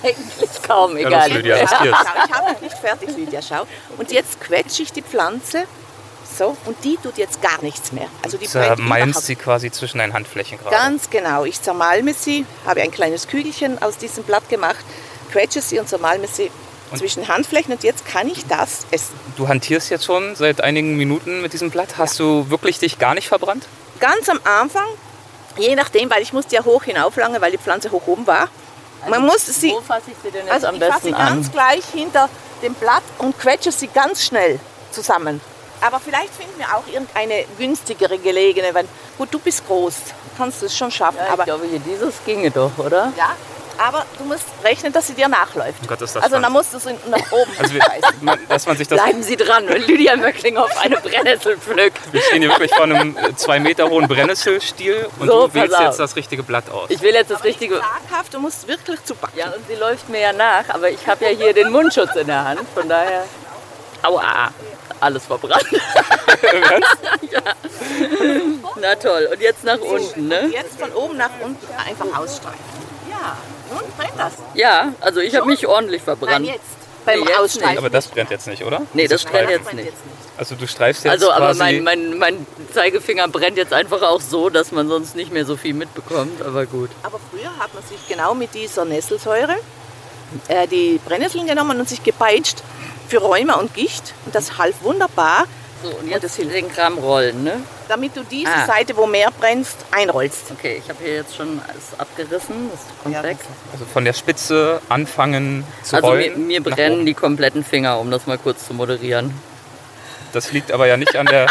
eigentlich kaum, egal. Ja, Lydia, ich habe noch nicht fertig, Lydia, schau. Und jetzt quetsche ich die Pflanze So, und die tut jetzt gar nichts mehr. Also die Zermalmst sie quasi zwischen deinen Handflächen gerade. Ganz genau. Ich zermalme sie, habe ein kleines Kügelchen aus diesem Blatt gemacht, quetsche sie und zermalme sie und zwischen Handflächen und jetzt kann ich das essen. Du hantierst jetzt schon seit einigen Minuten mit diesem Blatt. Hast ja. du wirklich dich gar nicht verbrannt? Ganz am Anfang, je nachdem, weil ich musste ja hoch hinauflangen, weil die Pflanze hoch oben war. Also Man muss sie, wo fasse ich sie denn jetzt also am besten ich fasse sie ganz gleich hinter dem Blatt und quetsche sie ganz schnell zusammen. Aber vielleicht finden wir auch irgendeine günstigere gelegene, weil gut, du bist groß, kannst du es schon schaffen. Ja, ich aber glaube, hier dieses ginge doch, oder? Ja, aber du musst rechnen, dass sie dir nachläuft. Oh Gott, ist das also spannend. dann musst du sie nach oben also wir, man, dass man sich das Bleiben Sie dran, wenn Lydia Möckling auf eine (laughs) Brennnessel pflückt. Wir stehen hier wirklich vor einem äh, zwei Meter hohen Brennnesselstiel und So, du wählst jetzt das richtige Blatt aus. Ich will jetzt das Aber richtige... Zaghaft, du musst wirklich zu backen. Ja, und sie läuft mir ja nach, aber ich habe ja hier den Mundschutz in der Hand, von daher... Aua, alles verbrannt. (laughs) ja. Na toll, und jetzt nach unten, Und ne? jetzt von oben nach unten einfach ausstreifen. Ja, nun brennt das. Ja, also ich habe mich ordentlich verbrannt. Nein, jetzt. Beim Nee, jetzt Ausstreifen. Aber das brennt jetzt nicht, oder? Nee, das Dieses brennt jetzt nicht. Also du streifst jetzt Also, aber quasi... mein, mein, mein Zeigefinger brennt jetzt einfach auch so, dass man sonst nicht mehr so viel mitbekommt, aber gut. Aber früher hat man sich genau mit dieser Nesselsäure äh, die Brennnesseln genommen und sich gepeitscht für Rheuma und Gicht. Und das half wunderbar, So, und das jetzt hilft. den Kram rollen, ne? damit du diese Ah. Seite, wo mehr brennst, einrollst. Okay, ich habe hier jetzt schon alles abgerissen, das kommt Ja, weg. also von der Spitze anfangen zu Also mir, rollen. mir nach brennen oben. die kompletten Finger, um das mal kurz zu moderieren. Das liegt aber ja nicht an der...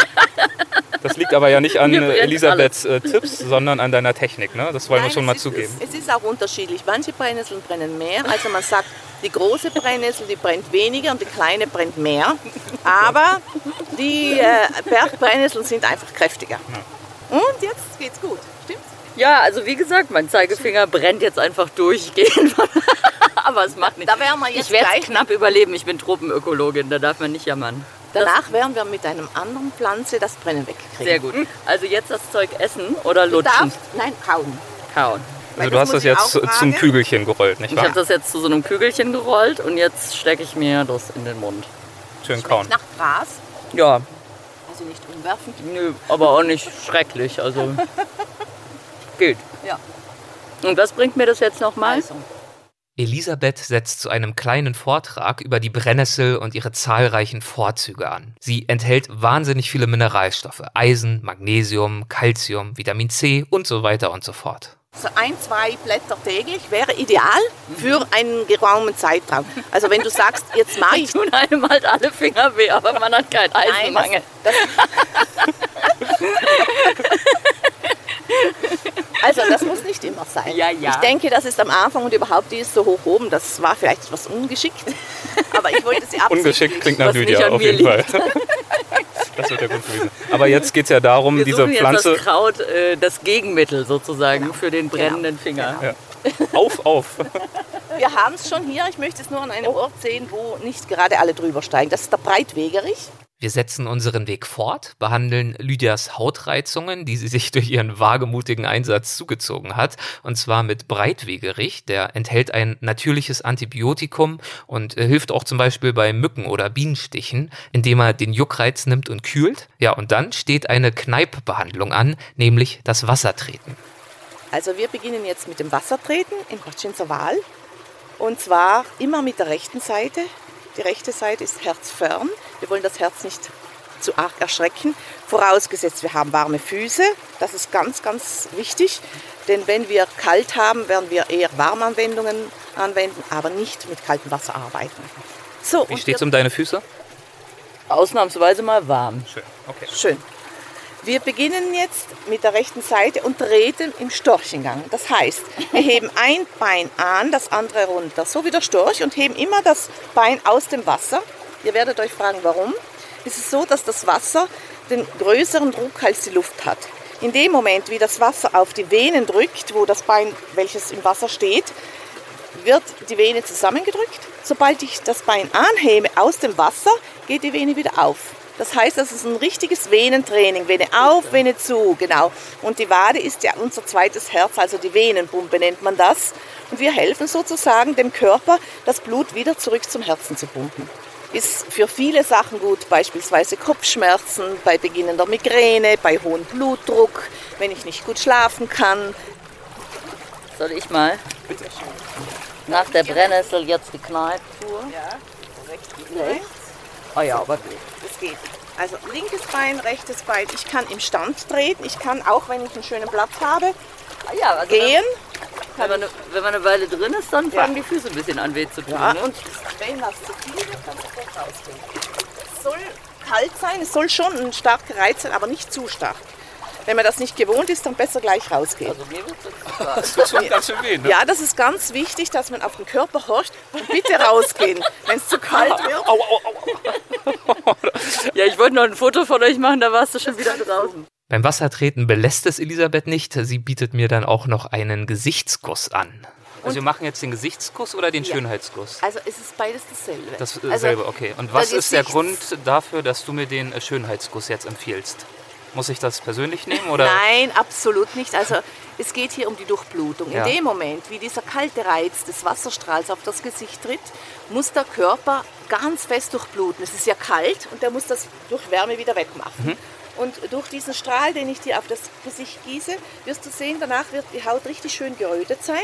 Das liegt aber ja nicht an Elisabeths äh, Tipps, sondern an deiner Technik. Ne? Das wollen wir Nein, schon es mal ist, zugeben. Es, ist auch unterschiedlich. Manche Brennnesseln brennen mehr. Also man sagt, die große Brennnessel, die brennt weniger und die kleine brennt mehr. Aber die äh, Bergbrennnesseln sind einfach kräftiger. Und jetzt geht's gut. Stimmt's? Ja, also wie gesagt, mein Zeigefinger brennt jetzt einfach durchgehend. (laughs) Aber es macht nichts. Da werden wir jetzt Ich werde knapp überleben. Ich bin Tropenökologin, da darf man nicht jammern. Danach werden wir mit einem anderen Pflanze das Brennen wegkriegen. Sehr gut. Also jetzt das Zeug essen oder Du lutschen? darfst, nein, kauen. Kauen. Also Weil du hast muss das ich jetzt zum. Kügelchen gerollt, nicht Ich wahr? habe das jetzt zu so einem Kügelchen gerollt und jetzt stecke ich mir das in den Mund. Schön kauen. Nach Gras, Ja, also nicht umwerfen. nö, aber auch nicht schrecklich. Also (laughs) geht. Ja. Und was bringt mir das jetzt nochmal? Also, Elisabeth setzt zu einem kleinen Vortrag über die Brennnessel und ihre zahlreichen Vorzüge an. Sie enthält wahnsinnig viele Mineralstoffe, Eisen, Magnesium, Calcium, Vitamin C und so weiter und so fort. so ein, zwei Blätter täglich wäre ideal für einen geraumen Zeitraum. Also wenn du sagst, jetzt mache (laughs) ich Tun einem halt alle Finger weh, aber man hat keinen Eisenmangel. das, (laughs) also das muss nicht immer sein. Ja, ja. Ich denke, das ist am Anfang und überhaupt die ist so hoch oben, das war vielleicht etwas ungeschickt. Aber ich wollte sie (laughs) absichtlich. Ungeschickt klingt nach Lydia auf jeden Fall. (laughs) Das wird ja gut gewesen. Aber jetzt geht es ja darum, Wir diese suchen jetzt Pflanze das Kraut, äh, das Gegenmittel sozusagen Genau. für den brennenden Finger. Ja. auf, auf. (laughs) Wir haben es schon hier. Ich möchte es nur an einem Ort sehen, wo nicht gerade alle drüber steigen. Das ist der Breitwegerich. Wir setzen unseren Weg fort, behandeln Lydias Hautreizungen, die sie sich (laughs) durch ihren wagemutigen Einsatz zugezogen hat, und zwar mit Breitwegerich. Der enthält ein natürliches Antibiotikum und äh, hilft auch zum Beispiel bei Mücken oder Bienenstichen, indem er den Juckreiz nimmt und kühlt. Ja, und dann steht eine Kneippbehandlung an, nämlich das Wassertreten. Also wir beginnen jetzt mit dem Wassertreten im Hotschinser Wal. Und zwar immer mit der rechten Seite. Die rechte Seite ist herzfern. Wir wollen das Herz nicht zu arg erschrecken. Vorausgesetzt, wir haben warme Füße. Das ist ganz, ganz wichtig. Denn wenn wir kalt haben, werden wir eher Warmanwendungen anwenden, aber nicht mit kaltem Wasser arbeiten. So, Wie steht's wir- um deine Füße? Ausnahmsweise mal warm. Schön, okay. Schön. Wir beginnen jetzt mit der rechten Seite und treten im Storchengang. Das heißt, wir heben ein Bein an, das andere runter, so wie der Storch und heben immer das Bein aus dem Wasser. Ihr werdet euch fragen, warum. Es ist so, dass das Wasser den größeren Druck als die Luft hat. In dem Moment, wie das Wasser auf die Venen drückt, wo das Bein, welches im Wasser steht, wird die Vene zusammengedrückt. Sobald ich das Bein anhebe aus dem Wasser, geht die Vene wieder auf. Das heißt, das ist ein richtiges Venentraining. Vene auf, Vene zu, genau. Und die Wade ist ja unser zweites Herz, also die Venenpumpe nennt man das. Und wir helfen sozusagen dem Körper, das Blut wieder zurück zum Herzen zu pumpen. ist für viele Sachen gut, beispielsweise Kopfschmerzen, bei beginnender Migräne, bei hohem Blutdruck, wenn ich nicht gut schlafen kann. Soll ich mal? Bitte. Nach der Brennnessel jetzt die Kneipptour. Ja, rechts rechts. Ah ja, aber geht. Also linkes Bein, rechtes Bein. Ich kann im Stand treten. Ich kann auch, wenn ich einen schönen Platz habe, ja, also gehen. Wenn man, eine, wenn man eine Weile drin ist, dann fangen die Füße ein bisschen an weh zu tun. Ja, ne? und wenn das zu viel wird, kann es sofort rausgehen. Es soll kalt sein, es soll schon ein starker Reiz sein, aber nicht zu stark. Wenn man das nicht gewohnt ist, dann besser gleich rausgehen. Also mir wird Das tut schon ganz schön weh, ne? Ja, das ist ganz wichtig, dass man auf den Körper horcht und bitte rausgehen, wenn es zu kalt wird. Au, au, au. (laughs) Ja, ich wollte noch ein Foto von euch machen, da warst du schon wieder draußen. Beim Wassertreten belässt es Elisabeth nicht. Sie bietet mir dann auch noch einen Gesichtskuss an. Also wir machen jetzt den Gesichtskuss oder den Ja. Schönheitskuss? Also es ist beides dasselbe. Dasselbe, okay. Und was ist der Grund dafür, dass du mir den äh, Schönheitskuss jetzt empfiehlst? Muss ich das persönlich nehmen (laughs) oder? Nein, absolut nicht. Also es geht hier um die Durchblutung. Ja. In dem Moment, wie dieser kalte Reiz des Wasserstrahls auf das Gesicht tritt, muss der Körper ganz fest durchbluten. Es ist ja kalt und der muss das durch Wärme wieder wegmachen. Mhm. Und durch diesen Strahl, den ich dir auf das Gesicht gieße, wirst du sehen, danach wird die Haut richtig schön gerötet sein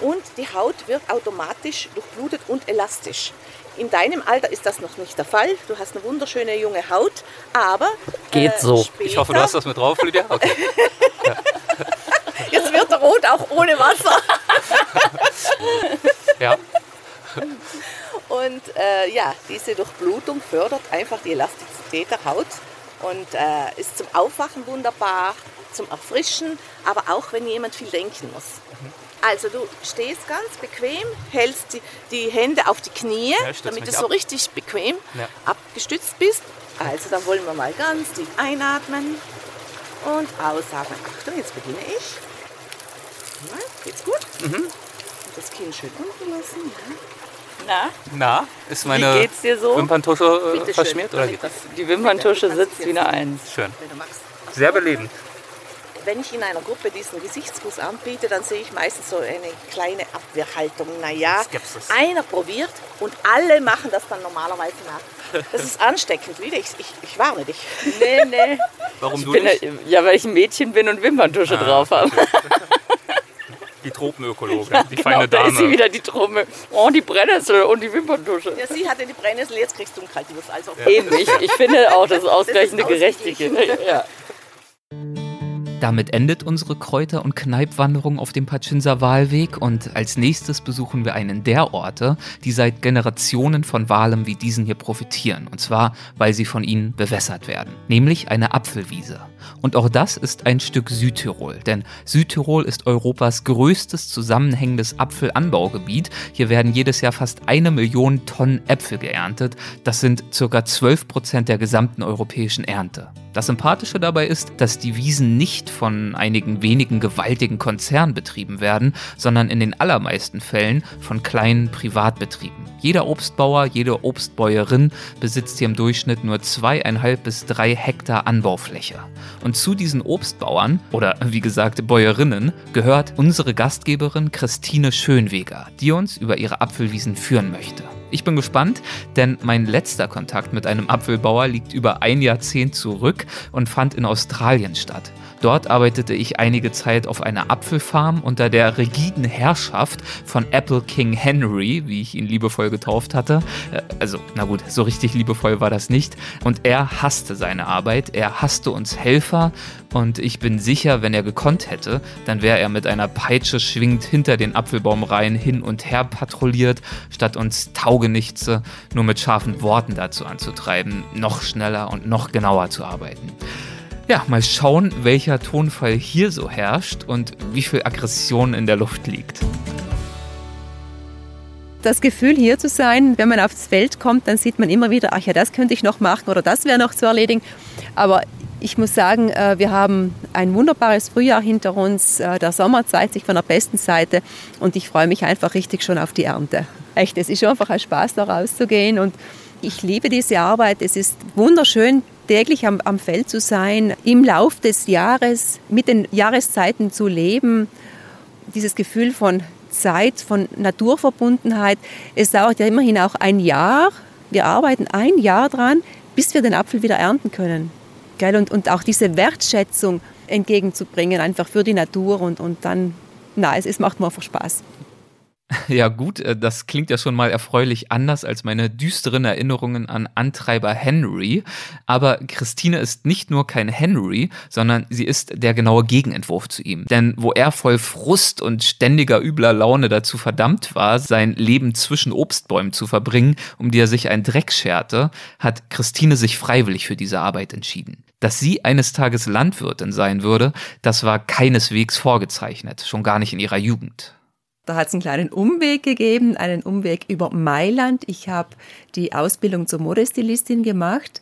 und die Haut wird automatisch durchblutet und elastisch. In deinem Alter ist das noch nicht der Fall. Du hast eine wunderschöne junge Haut, aber Geht so. Später, Ich hoffe, du hast das mit drauf, Lydia. (laughs) Okay. Jetzt wird er rot, auch ohne Wasser. Ja. Und äh, ja, diese Durchblutung fördert einfach die Elastizität der Haut und äh, ist zum Aufwachen wunderbar, zum Erfrischen, aber auch wenn jemand viel denken muss. Also du stehst ganz bequem, hältst die, die Hände auf die Knie, Ja, damit du so ab. richtig bequem Ja. abgestützt bist. Also dann wollen wir mal ganz tief einatmen und ausatmen. Achtung, jetzt beginne ich. Ja, geht's gut? Mhm. Und das Kinn schön unten lassen. Ja. Na, Na, ist wie meine geht's dir so? Wimperntusche äh, verschmiert oder damit geht das? Die Wimperntusche sitzt wie eine Eins. Schön. Sehr belebend. Wenn ich in einer Gruppe diesen Gesichtskuss anbiete, dann sehe ich meistens so eine kleine Abwehrhaltung. Naja, Skepsis. einer probiert und alle machen das dann normalerweise nach. Das ist ansteckend, wieder. Ich, ich, ich warne dich. Nee, nee. Warum du Bin nicht? ja, ja, weil ich ein Mädchen bin und Wimperntusche Ah, drauf habe. Die Tropenökologin, die feine da ist sie Dame. wieder die Trommel. Oh, die Brennnessel und die Wimperntusche. Ja, sie hatte die Brennnessel, jetzt kriegst du einen Kaltwurst. Also, Eben, ich, ich finde auch, das ist ausgleichende Gerechtigkeit. Ja. Damit endet unsere Kräuter- und Kneipwanderung auf dem Pachinsa Walweg und als nächstes besuchen wir einen der Orte, die seit Generationen von Walen wie diesen hier profitieren. Und zwar, weil sie von ihnen bewässert werden. Nämlich eine Apfelwiese. Und auch das ist ein Stück Südtirol, denn Südtirol ist Europas größtes zusammenhängendes Apfelanbaugebiet. Hier werden jedes Jahr fast eine Million Tonnen Äpfel geerntet. Das sind circa 12 Prozent der gesamten europäischen Ernte. Das Sympathische dabei ist, dass die Wiesen nicht von einigen wenigen gewaltigen Konzernen betrieben werden, sondern in den allermeisten Fällen von kleinen Privatbetrieben. Jeder Obstbauer, jede Obstbäuerin besitzt hier im Durchschnitt nur zweieinhalb bis drei Hektar Anbaufläche. Und zu diesen Obstbauern oder wie gesagt Bäuerinnen gehört unsere Gastgeberin Christine Schönweger, die uns über ihre Apfelwiesen führen möchte. Ich bin gespannt, denn mein letzter Kontakt mit einem Apfelbauer liegt über ein Jahrzehnt zurück und fand in Australien statt. Dort arbeitete ich einige Zeit auf einer Apfelfarm unter der rigiden Herrschaft von Apple King Henry, wie ich ihn liebevoll getauft hatte. Äh, Also, na gut, so richtig liebevoll war das nicht. Und er hasste seine Arbeit, er hasste uns Helfer und ich bin sicher, wenn er gekonnt hätte, dann wäre er mit einer Peitsche schwingend hinter den Apfelbaumreihen hin und her patrouilliert, statt uns Taugenichtse nur mit scharfen Worten dazu anzutreiben, noch schneller und noch genauer zu arbeiten. Ja, mal schauen, welcher Tonfall hier so herrscht und wie viel Aggression in der Luft liegt. das Gefühl, hier zu sein, wenn man aufs Feld kommt, dann sieht man immer wieder, ach ja, das könnte ich noch machen oder das wäre noch zu erledigen. Aber ich muss sagen, äh, wir haben ein wunderbares Frühjahr hinter uns. Äh, Der Sommer zeigt sich von der besten Seite und ich freue mich einfach richtig schon auf die Ernte. Echt, es ist schon einfach ein Spaß, da rauszugehen und ich liebe diese Arbeit. Es ist wunderschön, täglich am, am Feld zu sein, im Lauf des Jahres mit den Jahreszeiten zu leben dieses Gefühl von Zeit, von Naturverbundenheit. Es dauert ja immerhin auch ein Jahr, Wir arbeiten ein Jahr dran, bis wir den Apfel wieder ernten können. Gell? Und, und auch diese Wertschätzung entgegenzubringen, einfach für die Natur und, und dann, na, es, es macht mir einfach Spaß. (laughs) Ja gut, äh, das klingt ja schon mal erfreulich anders als meine düsteren Erinnerungen an Antreiber Henry. Aber Christine ist nicht nur kein Henry, sondern sie ist der genaue Gegenentwurf zu ihm. Denn wo er voll Frust und ständiger übler Laune dazu verdammt war, sein Leben zwischen Obstbäumen zu verbringen, um die er sich einen Dreck scherte, hat Christine sich freiwillig für diese Arbeit entschieden. Dass sie eines Tages Landwirtin sein würde, das war keineswegs vorgezeichnet, schon gar nicht in ihrer Jugend. Da hat es einen kleinen Umweg gegeben, einen Umweg über Mailand. Ich habe die Ausbildung zur Modestilistin gemacht,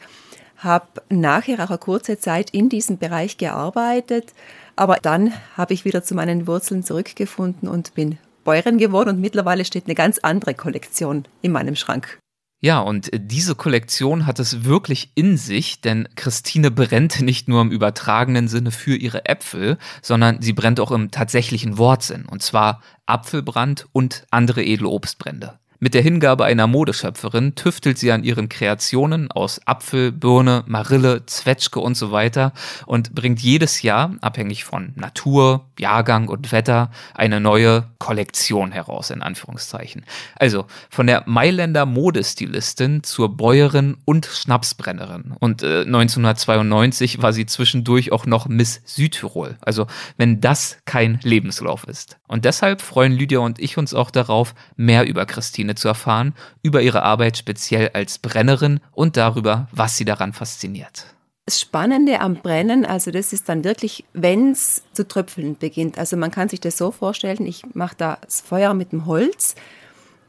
habe nachher auch eine kurze Zeit in diesem Bereich gearbeitet, aber dann habe ich wieder zu meinen Wurzeln zurückgefunden und bin Bäuerin geworden und mittlerweile steht eine ganz andere Kollektion in meinem Schrank. Ja, und diese Kollektion hat es wirklich in sich, denn Christine brennt (laughs) nicht nur im übertragenen Sinne für ihre Äpfel, sondern sie brennt auch im tatsächlichen Wortsinn, und zwar Apfelbrand und andere edle Obstbrände. Mit der Hingabe einer Modeschöpferin tüftelt sie an ihren Kreationen aus Apfel, Birne, Marille, Zwetschge und so weiter und bringt jedes Jahr, abhängig von Natur, Jahrgang und Wetter, eine neue Kollektion heraus, in Anführungszeichen. Also von der Mailänder Modestilistin zur Bäuerin und Schnapsbrennerin. Und äh, 1992 war sie zwischendurch auch noch Miss Südtirol. Also wenn das kein Lebenslauf ist. Und deshalb freuen Lydia und ich uns auch darauf, mehr über Christine Szene zu erfahren, über ihre Arbeit speziell als Brennerin und darüber, was sie daran fasziniert. Das Spannende am Brennen, also das ist dann wirklich, wenn es zu tröpfeln beginnt. Also man kann sich das so vorstellen, ich mache da das Feuer mit dem Holz,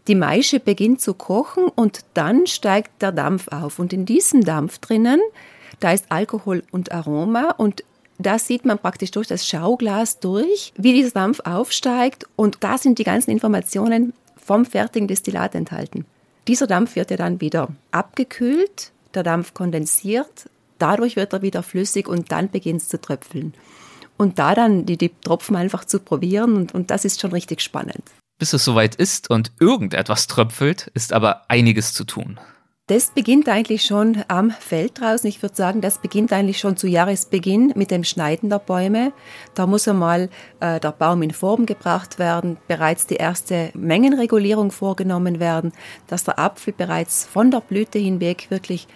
die Maische beginnt zu kochen und dann steigt der Dampf auf. Und in diesem Dampf drinnen, da ist Alkohol und Aroma und da sieht man praktisch durch das Schauglas durch, wie dieser Dampf aufsteigt und da sind die ganzen Informationen vom fertigen Destillat enthalten. Dieser Dampf wird ja dann wieder abgekühlt, der Dampf kondensiert, dadurch wird er wieder flüssig und dann beginnt es zu tröpfeln. Und da dann die, die Tropfen einfach zu probieren und, und das ist schon richtig spannend. Bis es soweit ist und irgendetwas tröpfelt, ist aber einiges zu tun. Das beginnt eigentlich schon am Feld draußen. Ich würde sagen, das beginnt eigentlich schon zu Jahresbeginn mit dem Schneiden der Bäume. Da muss einmal äh, der Baum in Form gebracht werden, bereits die erste Mengenregulierung vorgenommen werden, dass der Apfel bereits von der Blüte hinweg wirklich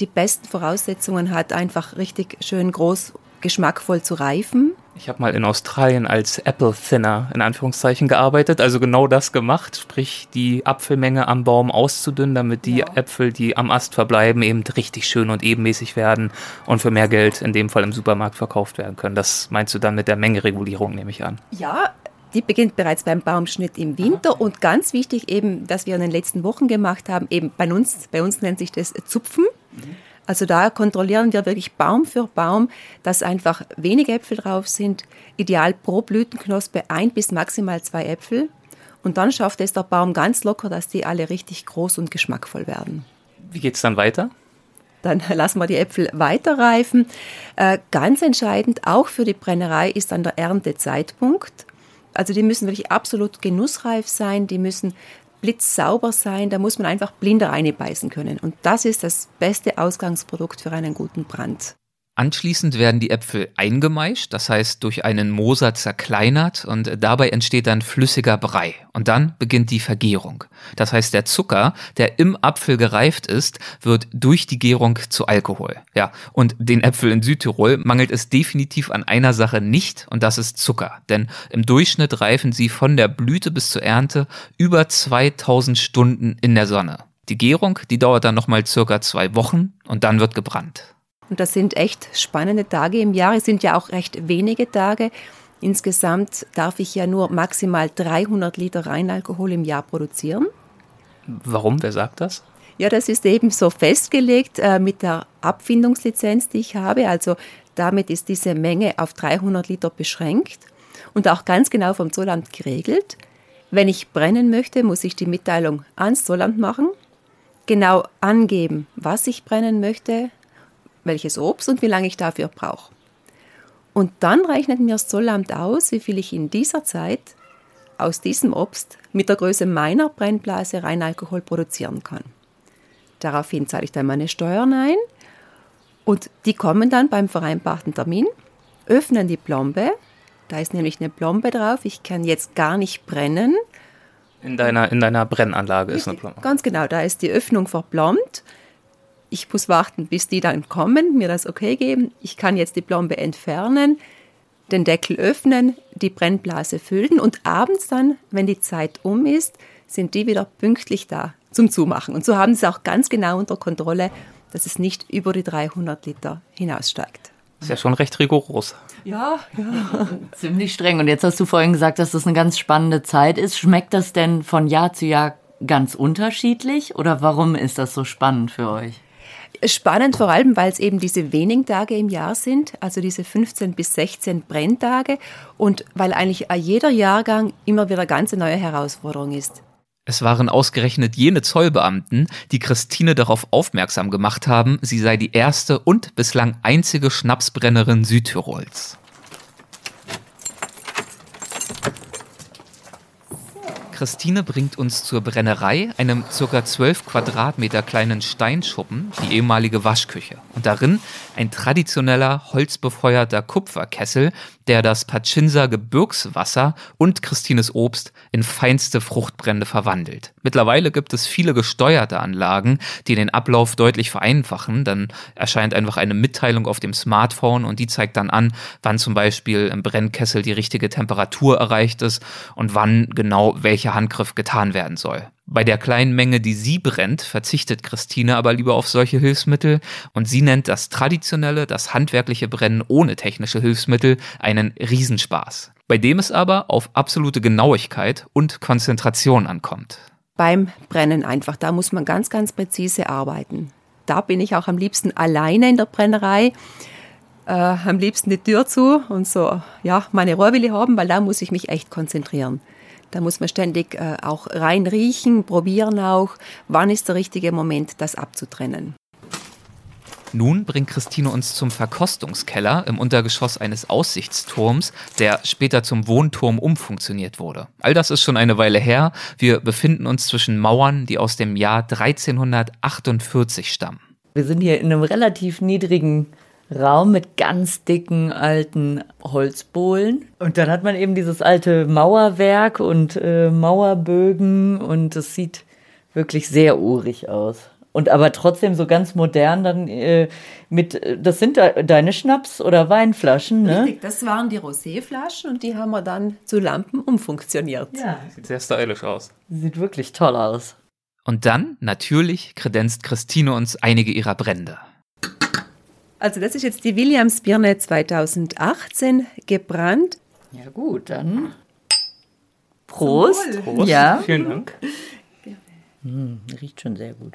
die besten Voraussetzungen hat, einfach richtig schön groß geschmackvoll zu reifen. Ich habe mal in Australien als Apple Thinner in Anführungszeichen gearbeitet, also genau das gemacht, sprich die Apfelmenge am Baum auszudünnen, damit die ja. Äpfel, die am Ast verbleiben, eben richtig schön und ebenmäßig werden und für mehr Geld in dem Fall im Supermarkt verkauft werden können. Das meinst du dann mit der Mengeregulierung, nehme ich an. Ja, die beginnt bereits beim Baumschnitt im Winter und ganz wichtig eben, dass wir in den letzten Wochen gemacht haben, eben bei uns, bei uns nennt sich das Zupfen. Mhm. Also da kontrollieren wir wirklich Baum für Baum, dass einfach wenige Äpfel drauf sind. Ideal pro Blütenknospe ein bis maximal zwei Äpfel. Und dann schafft es der Baum ganz locker, dass die alle richtig groß und geschmackvoll werden. Wie geht es dann weiter? Dann (laughs) lassen wir die Äpfel weiterreifen. Äh, ganz entscheidend auch für die Brennerei ist dann der Erntezeitpunkt. Also die müssen wirklich absolut genussreif sein, die müssen blitzsauber sein, da muss man einfach blinder reinbeißen können. Und das ist das beste Ausgangsprodukt für einen guten Brand. Anschließend werden die Äpfel eingemeischt, das heißt durch einen Moser zerkleinert und dabei entsteht dann flüssiger Brei. Und dann beginnt die Vergärung. Das heißt, der Zucker, der im Apfel gereift ist, wird durch die Gärung zu Alkohol. Ja, und den Äpfeln in Südtirol mangelt es definitiv an einer Sache nicht und das ist Zucker. Denn im Durchschnitt reifen sie von der Blüte bis zur Ernte über 2000 Stunden in der Sonne. Die Gärung, die dauert dann nochmal circa zwei Wochen und dann wird gebrannt. Und das sind echt spannende Tage im Jahr. Es sind ja auch recht wenige Tage. Insgesamt darf ich ja nur maximal 300 Liter Reinalkohol im Jahr produzieren. Warum? Wer sagt das? Ja, das ist eben so festgelegt äh, mit der Abfindungslizenz, die ich habe. Also damit ist diese Menge auf 300 Liter beschränkt und auch ganz genau vom Zollamt geregelt. Wenn ich brennen möchte, muss ich die Mitteilung ans Zollamt machen, genau angeben, was ich brennen möchte, welches Obst und wie lange ich dafür brauche. Und dann rechnet mir das Zollamt aus, wie viel ich in dieser Zeit aus diesem Obst mit der Größe meiner Brennblase Reinalkohol produzieren kann. Daraufhin zahle ich dann meine Steuern ein und die kommen dann beim vereinbarten Termin, öffnen die Plombe. Da ist nämlich eine Plombe drauf. Ich kann jetzt gar nicht brennen. In deiner, in deiner Brennanlage ist eine Plombe. Ganz genau, da ist die Öffnung verplombt. Ich muss warten, bis die dann kommen, mir das okay geben. Ich kann jetzt die Plombe entfernen, den Deckel öffnen, die Brennblase füllen und abends dann, wenn die Zeit um ist, sind die wieder pünktlich da zum Zumachen. Und so haben sie auch ganz genau unter Kontrolle, dass es nicht über die 300 Liter hinaussteigt. Ist ja schon recht rigoros. Ja, ja. (laughs) Ziemlich streng. Und jetzt hast du vorhin gesagt, dass das eine ganz spannende Zeit ist. Schmeckt das denn von Jahr zu Jahr ganz unterschiedlich oder warum ist das so spannend für euch? Spannend vor allem, weil es eben diese wenigen Tage im Jahr sind, also diese 15 bis 16 Brenntage und weil eigentlich jeder Jahrgang immer wieder ganz neue Herausforderung ist. Es waren ausgerechnet jene Zollbeamten, die Christine darauf aufmerksam gemacht haben, sie sei die erste und bislang einzige Schnapsbrennerin Südtirols. Christine bringt uns zur Brennerei, einem ca. 12 Quadratmeter kleinen Steinschuppen, die ehemalige Waschküche. Und darin ein traditioneller, holzbefeuerter Kupferkessel, der das Pachinsa Gebirgswasser und Christines Obst in feinste Fruchtbrände verwandelt. Mittlerweile gibt es viele gesteuerte Anlagen, die den Ablauf deutlich vereinfachen. Dann erscheint einfach eine Mitteilung auf dem Smartphone und die zeigt dann an, wann zum Beispiel im Brennkessel die richtige Temperatur erreicht ist und wann genau welcher Handgriff getan werden soll. Bei der kleinen Menge, die sie brennt, verzichtet Christine aber lieber auf solche Hilfsmittel und sie nennt das traditionelle, das handwerkliche Brennen ohne technische Hilfsmittel einen Riesenspaß, bei dem es aber auf absolute Genauigkeit und Konzentration ankommt. Beim Brennen einfach, da muss man ganz, ganz präzise arbeiten. Da bin ich auch am liebsten alleine in der Brennerei. Äh, am liebsten die Tür zu und so, ja, meine Rohrwille haben, weil da muss ich mich echt konzentrieren. Da muss man ständig äh, auch rein riechen, probieren auch, wann ist der richtige Moment, das abzutrennen. Nun bringt Christine uns zum Verkostungskeller im Untergeschoss eines Aussichtsturms, der später zum Wohnturm umfunktioniert wurde. All das ist schon eine Weile her. Wir befinden uns zwischen Mauern, die aus dem Jahr 1348 stammen. Wir sind hier in einem relativ niedrigen Raum mit ganz dicken alten Holzbohlen. Und dann hat man eben dieses alte Mauerwerk und äh, Mauerbögen und es sieht wirklich sehr urig aus. Und aber trotzdem so ganz modern dann äh, mit, das sind de deine Schnaps- oder Weinflaschen, ne? Richtig, das waren die Roséflaschen und die haben wir dann zu Lampen umfunktioniert. Ja. Sieht sehr stylisch aus. Sieht wirklich toll aus. Und dann, natürlich, kredenzt Christine uns einige ihrer Brände. Also das ist jetzt die Williams-Birne 2018 gebrannt. Ja gut, dann Prost. Prost. Ja. Vielen Dank. Hm, riecht schon sehr gut.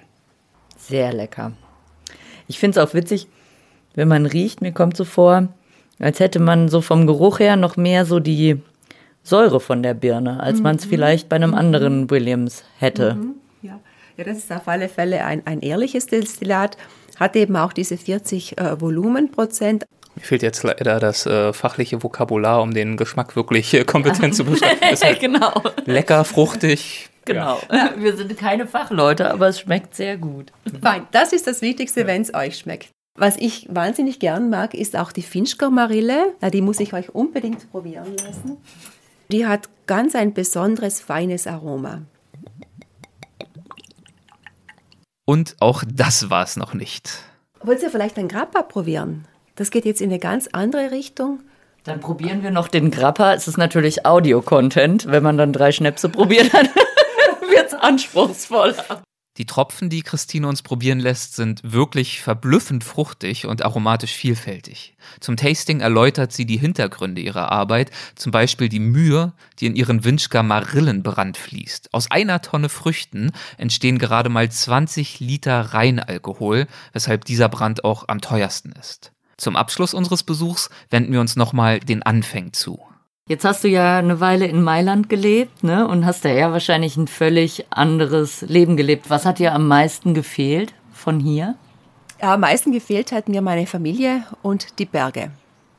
Sehr lecker. Ich finde es auch witzig, wenn man riecht, mir kommt so vor, als hätte man so vom Geruch her noch mehr so die Säure von der Birne, als man es mhm. vielleicht bei einem anderen Williams hätte. Mhm. Ja. das ist auf alle Fälle ein, ein ehrliches Destillat hat eben auch diese 40 äh, Volumenprozent. Mir fehlt jetzt leider das äh, fachliche Vokabular, um den Geschmack wirklich äh, kompetent zu beschreiben. Halt (laughs) genau. Lecker, fruchtig. Genau. Ja. Wir sind keine Fachleute, aber es schmeckt sehr gut. Fein. Das ist das Wichtigste, ja. wenn es euch schmeckt. Was ich wahnsinnig gern mag, ist auch die Finchker Marille. Die muss ich euch unbedingt probieren lassen. Die hat ganz ein besonderes, feines Aroma. Und auch das war es noch nicht. Wollt ihr vielleicht ein Grappa probieren? Das geht jetzt in eine ganz andere Richtung. Dann probieren wir noch den Grappa. Es ist natürlich Audio-Content. Wenn man dann drei Schnäpse probiert hat, (laughs) wird es anspruchsvoller. Die Tropfen, die Christine uns probieren lässt, sind wirklich verblüffend fruchtig und aromatisch vielfältig. Zum Tasting erläutert sie die Hintergründe ihrer Arbeit, zum Beispiel die Mühe, die in ihren Winschka Marillenbrand fließt. Aus einer Tonne Früchten entstehen gerade mal 20 Liter Reinalkohol, weshalb dieser Brand auch am teuersten ist. Zum Abschluss unseres Besuchs wenden wir uns nochmal den Anfängen zu. Jetzt hast du ja eine Weile in Mailand gelebt, ne? Und hast da ja wahrscheinlich ein völlig anderes Leben gelebt. Was hat dir am meisten gefehlt von hier? Am meisten gefehlt hat mir meine Familie und die Berge.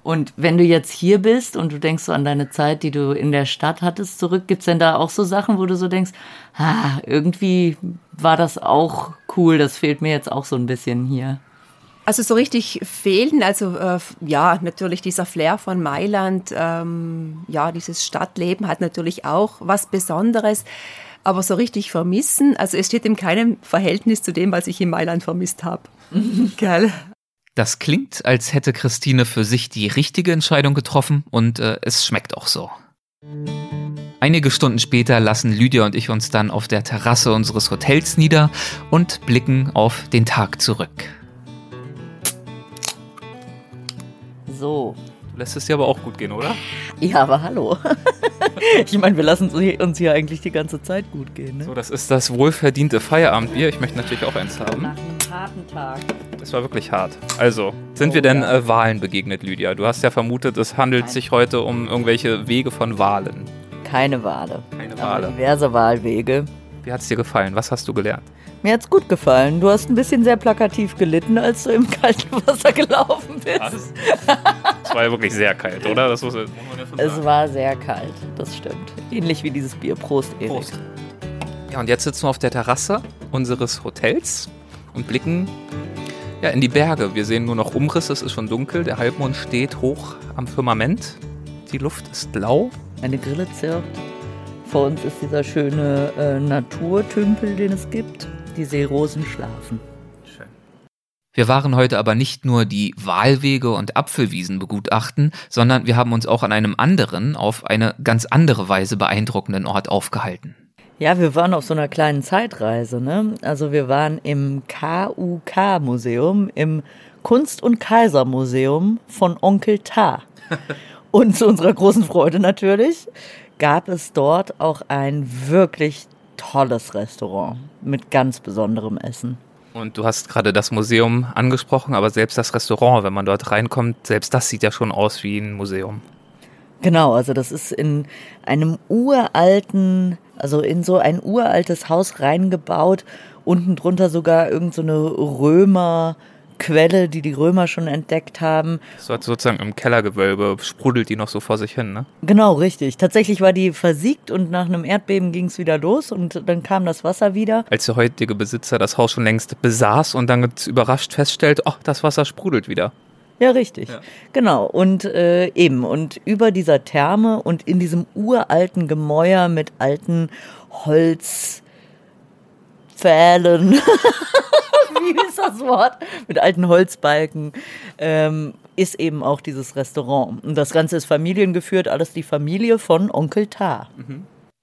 Und wenn du jetzt hier bist und du denkst so an deine Zeit, die du in der Stadt hattest, zurück, gibt es denn da auch so Sachen, wo du so denkst, ah, irgendwie war das auch cool, das fehlt mir jetzt auch so ein bisschen hier? Also so richtig fehlen, also äh, ja, natürlich dieser Flair von Mailand, ähm, ja, dieses Stadtleben hat natürlich auch was Besonderes, aber so richtig vermissen, also es steht in keinem Verhältnis zu dem, was ich in Mailand vermisst habe. (laughs) Geil. Das klingt, als hätte Christine für sich die richtige Entscheidung getroffen und äh, es schmeckt auch so. Einige Stunden später lassen Lydia und ich uns dann auf der Terrasse unseres Hotels nieder und blicken auf den Tag zurück. So. Du lässt es dir aber auch gut gehen, oder? Ja, aber hallo. (laughs) ich meine, wir lassen uns hier eigentlich die ganze Zeit gut gehen. Ne? So, das ist das wohlverdiente Feierabendbier. Ich möchte natürlich auch eins haben. Nach einem harten Tag. Es war wirklich hart. Also, sind Oh, wir denn ja. äh, Wahlen begegnet, Lydia? Du hast ja vermutet, es handelt Nein. sich heute um irgendwelche Wege von Wahlen. Keine Wale. Keine Aber Wale. diverse Wahlwege. Wie hat es dir gefallen? Was hast du gelernt? Mir hat's gut gefallen. Du hast ein bisschen sehr plakativ gelitten, als du im kalten Wasser gelaufen bist. Es war ja wirklich sehr kalt, oder? Das muss, muss man ja schon Es war sehr kalt, das stimmt. Ähnlich wie dieses Bier. Prost, Erik. Prost. Ja, und jetzt sitzen wir auf der Terrasse unseres Hotels und blicken ja, in die Berge. Wir sehen nur noch Umrisse, es ist schon dunkel. Der Halbmond steht hoch am Firmament. Die Luft ist lau. Eine Grille zirpt. Vor uns ist dieser schöne äh, Naturtümpel, den es gibt. Die Seerosen schlafen. Wir waren heute aber nicht nur die Wahlwege und Apfelwiesen begutachten, sondern wir haben uns auch an einem anderen, auf eine ganz andere Weise beeindruckenden Ort aufgehalten. Ja, wir waren auf so einer kleinen Zeitreise, ne? Also wir waren im KUK-Museum, im Kunst- und Kaisermuseum von Onkel Ta. (laughs) Und zu unserer großen Freude natürlich gab es dort auch ein wirklich tolles Restaurant mit ganz besonderem Essen. Und du hast gerade das Museum angesprochen, aber selbst das Restaurant, wenn man dort reinkommt, selbst das sieht ja schon aus wie ein Museum. Genau, also das ist in einem uralten, also in so ein uraltes Haus reingebaut, unten drunter sogar irgend so eine Römerquelle, die die Römer schon entdeckt haben. So sozusagen im Kellergewölbe sprudelt die noch so vor sich hin, ne? Genau, richtig. Tatsächlich war die versiegt und nach einem Erdbeben ging es wieder los und dann kam das Wasser wieder. Als der heutige Besitzer das Haus schon längst besaß und dann überrascht feststellt, ach, das Wasser sprudelt wieder. Ja, richtig. Genau. Und äh, eben, und über dieser Therme und in diesem uralten Gemäuer mit alten Holzpfählen, (laughs) wie ist das Wort? Mit alten Holzbalken, ähm, ist eben auch dieses Restaurant. Und das Ganze ist familiengeführt, alles die Familie von Onkel Ta.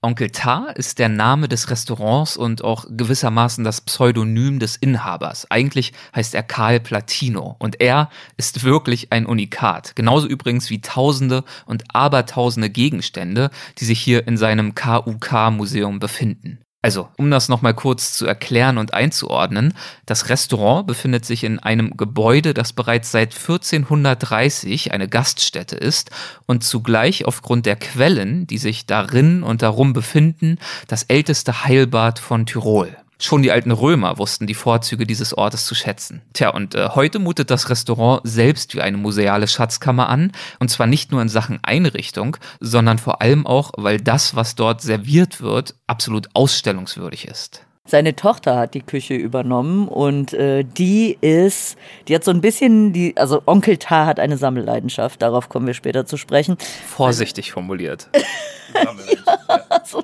Onkel Ta ist der Name des Restaurants und auch gewissermaßen das Pseudonym des Inhabers. Eigentlich heißt er Karl Platino und er ist wirklich ein Unikat. Genauso übrigens wie tausende und abertausende Gegenstände, die sich hier in seinem KUK-Museum befinden. Also, um das nochmal kurz zu erklären und einzuordnen, das Restaurant befindet sich in einem Gebäude, das bereits seit 1430 eine Gaststätte ist und zugleich aufgrund der Quellen, die sich darin und darum befinden, das älteste Heilbad von Tirol. Schon die alten Römer wussten die Vorzüge dieses Ortes zu schätzen. Tja, und äh, heute mutet das Restaurant selbst wie eine museale Schatzkammer an, und zwar nicht nur in Sachen Einrichtung, sondern vor allem auch, weil das, was dort serviert wird, absolut ausstellungswürdig ist. Seine Tochter hat die Küche übernommen und äh, die ist, die hat so ein bisschen die, also Onkel Ta hat eine Sammelleidenschaft, darauf kommen wir später zu sprechen. Vorsichtig formuliert. (laughs) so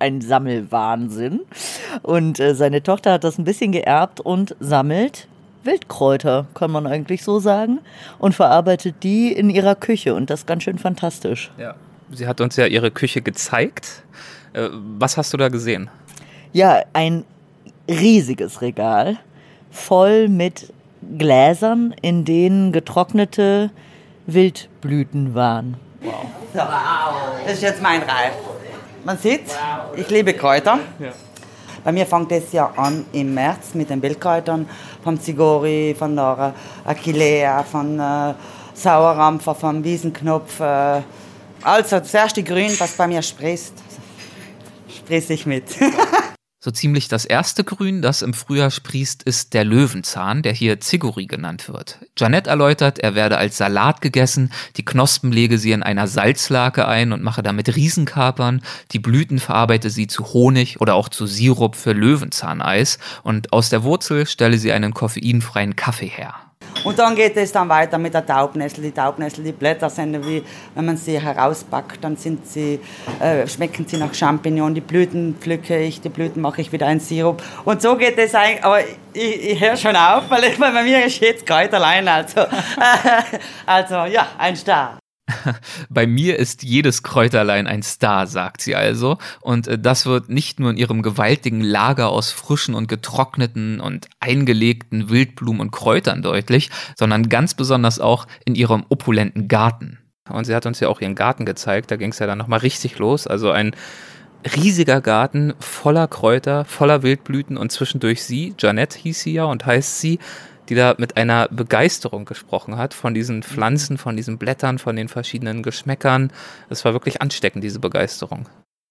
ein Sammelwahnsinn. Und äh, seine Tochter hat das ein bisschen geerbt und sammelt Wildkräuter, kann man eigentlich so sagen, und verarbeitet die in ihrer Küche und das ist ganz schön fantastisch. Ja. Sie hat uns ja ihre Küche gezeigt. Äh, was hast du da gesehen? Ja, ein riesiges Regal voll mit Gläsern, in denen getrocknete Wildblüten waren. So, das ist jetzt mein Reif. Man sieht, ich liebe Kräuter. Bei mir fängt es ja an im März mit den Wildkräutern vom Zigori, von der Achillea, von äh, Sauerrampfer, vom Wiesenknopf. Äh, also das erste Grün, was bei mir sprießt, sprieße ich mit. (laughs) So ziemlich das erste Grün, das im Frühjahr sprießt, ist der Löwenzahn, der hier Zigori genannt wird. Janette erläutert, er werde als Salat gegessen, die Knospen lege sie in einer Salzlake ein und mache damit Riesenkapern, die Blüten verarbeite sie zu Honig oder auch zu Sirup für Löwenzahneis und aus der Wurzel stelle sie einen koffeinfreien Kaffee her. Und dann geht es dann weiter mit der Taubnessel. Die Taubnessel, die Blätter sind wie, wenn man sie herauspackt, dann sind sie, äh, schmecken sie nach Champignon. Die Blüten pflücke ich, die Blüten mache ich wieder ein Sirup. Und so geht es eigentlich, aber ich, ich höre schon auf, weil ich, bei mir ist jetzt Kräuterlein, also, (laughs) also ja, ein Star. (laughs) Bei mir ist jedes Kräuterlein ein Star, sagt sie also. Und äh, das wird nicht nur in ihrem gewaltigen Lager aus frischen und getrockneten und eingelegten Wildblumen und Kräutern deutlich, sondern ganz besonders auch in ihrem opulenten Garten. Und sie hat uns ja auch ihren Garten gezeigt, da ging es ja dann nochmal richtig los. Also ein riesiger Garten voller Kräuter, voller Wildblüten und zwischendurch sie, Janette hieß sie ja und heißt sie, die da mit einer Begeisterung gesprochen hat von diesen Pflanzen, von diesen Blättern, von den verschiedenen Geschmäckern. Es war wirklich ansteckend, diese Begeisterung.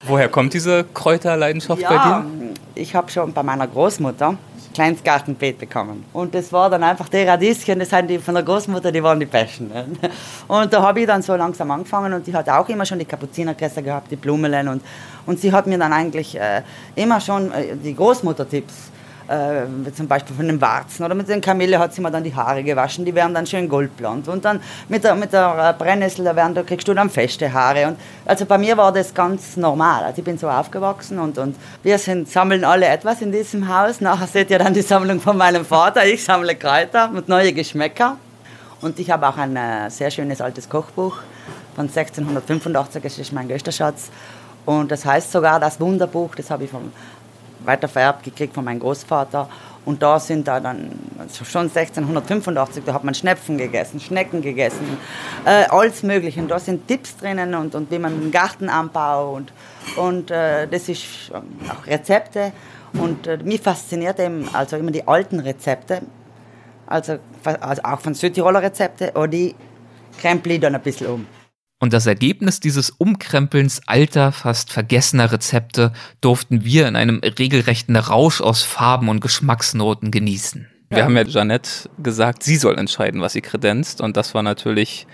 Woher kommt diese Kräuterleidenschaft ja, bei dir? Ich habe schon bei meiner Großmutter ein kleines Gartenbeet bekommen. Und das war dann einfach die Radieschen, das sind die von der Großmutter, die waren die besten. (laughs) Und da habe ich dann so langsam angefangen und die hat auch immer schon die Kapuzinerkresse gehabt, die Blumelen. Und, und sie hat mir dann eigentlich äh, immer schon äh, die Großmutter-Tipps äh, zum Beispiel von den Warzen oder mit den Kamille hat sie mir dann die Haare gewaschen, die werden dann schön goldblond. Und dann mit der, mit der äh, Brennnessel, da, werden, da kriegst du dann feste Haare. Und also bei mir war das ganz normal. Also ich bin so aufgewachsen und, und wir sind, sammeln alle etwas in diesem Haus. Nachher seht ihr dann die Sammlung von meinem Vater. Ich sammle Kräuter mit neuen Geschmäcker. Und ich habe auch ein äh, sehr schönes altes Kochbuch von 1685, das ist mein größter Schatz. Und das heißt sogar das Wunderbuch, das habe ich vom weiter vererbt gekriegt von meinem Großvater. Und da sind da dann schon 1685, da hat man Schnepfen gegessen, Schnecken gegessen, äh, alles Mögliche. Und da sind Tipps drinnen und, und wie man den Garten anbaut und, und äh, das ist ähm, auch Rezepte. Und äh, mich fasziniert eben also immer die alten Rezepte, also, also auch von Südtiroler Rezepte, oder die krempel ich dann ein bisschen um. Und das Ergebnis dieses Umkrempelns alter, fast vergessener Rezepte durften wir in einem regelrechten Rausch aus Farben und Geschmacksnoten genießen. Wir haben ja Jeannette gesagt, sie soll entscheiden, was sie kredenzt. Und das war natürlich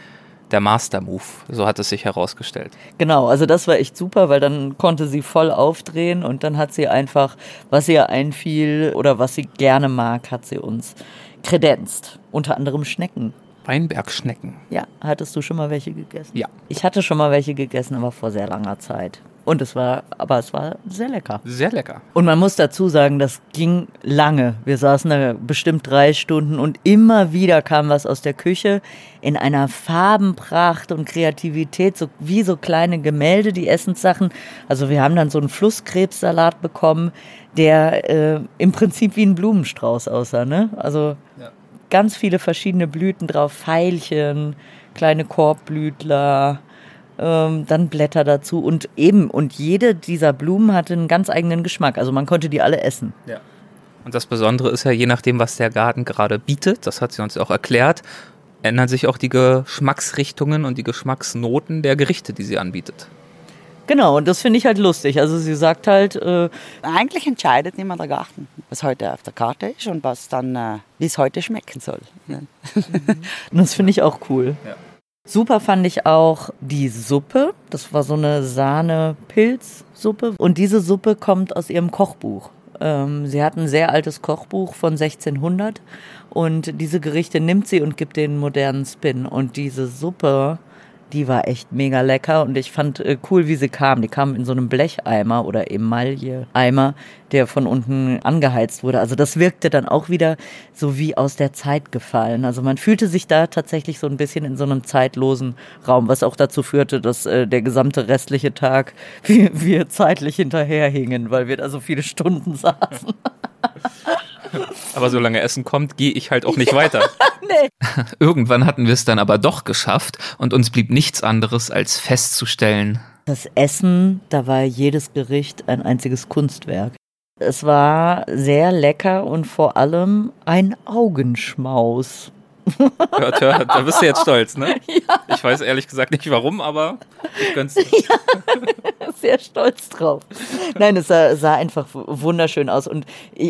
der Master-Move. So hat es sich herausgestellt. Genau, also das war echt super, weil dann konnte sie voll aufdrehen und dann hat sie einfach, was ihr einfiel oder was sie gerne mag, hat sie uns kredenzt. Unter anderem Schnecken. Weinbergschnecken. Ja, hattest du schon mal welche gegessen? Ja. Ich hatte schon mal welche gegessen, aber vor sehr langer Zeit. Und es war, aber es war sehr lecker. Sehr lecker. Und man muss dazu sagen, das ging lange. Wir saßen da bestimmt drei Stunden und immer wieder kam was aus der Küche in einer Farbenpracht und Kreativität, so wie so kleine Gemälde, die Essenssachen. Also wir haben dann so einen Flusskrebssalat bekommen, der äh, im Prinzip wie ein Blumenstrauß aussah. Ne? Also ja ganz viele verschiedene Blüten drauf, Veilchen, kleine Korbblütler, ähm, dann Blätter dazu und eben, und jede dieser Blumen hatte einen ganz eigenen Geschmack. Also man konnte die alle essen. Ja. Und das Besondere ist ja, je nachdem, was der Garten gerade bietet, das hat sie uns auch erklärt, ändern sich auch die Geschmacksrichtungen und die Geschmacksnoten der Gerichte, die sie anbietet. Genau, und das finde ich halt lustig. Also sie sagt halt. Äh, Eigentlich entscheidet immer der Garten, was heute auf der Karte ist und was dann, äh, wie es heute schmecken soll. (laughs) Mhm. das finde ich auch cool. Ja. Super fand ich auch die Suppe. Das war so eine Sahne-Pilzsuppe. Und diese Suppe kommt aus ihrem Kochbuch. Ähm, sie hat ein sehr altes Kochbuch von 1600 und diese Gerichte nimmt sie und gibt den modernen Spin. Und diese Suppe die war echt mega lecker und ich fand äh, cool, wie sie kam. Die kam in so einem Blecheimer oder Emaille-Eimer, der von unten angeheizt wurde. Also das wirkte dann auch wieder so wie aus der Zeit gefallen. Also man fühlte sich da tatsächlich so ein bisschen in so einem zeitlosen Raum, was auch dazu führte, dass äh, der gesamte restliche Tag (laughs) wir, wir zeitlich hinterherhingen, weil wir da so viele Stunden (laughs) saßen. Aber solange Essen kommt, gehe ich halt auch nicht weiter. (laughs) nee. (laughs) Irgendwann hatten wir es dann aber doch geschafft und uns blieb nichts anderes als festzustellen. Das Essen, da war jedes Gericht ein einziges Kunstwerk. Es war sehr lecker und vor allem ein Augenschmaus. (laughs) Hört, hört, da bist du jetzt stolz, ne? (laughs) Ja. Ich weiß ehrlich gesagt nicht warum, aber ich gönn's dir. (laughs) Ja, sehr stolz drauf. Nein, es sah, sah, einfach wunderschön aus. Und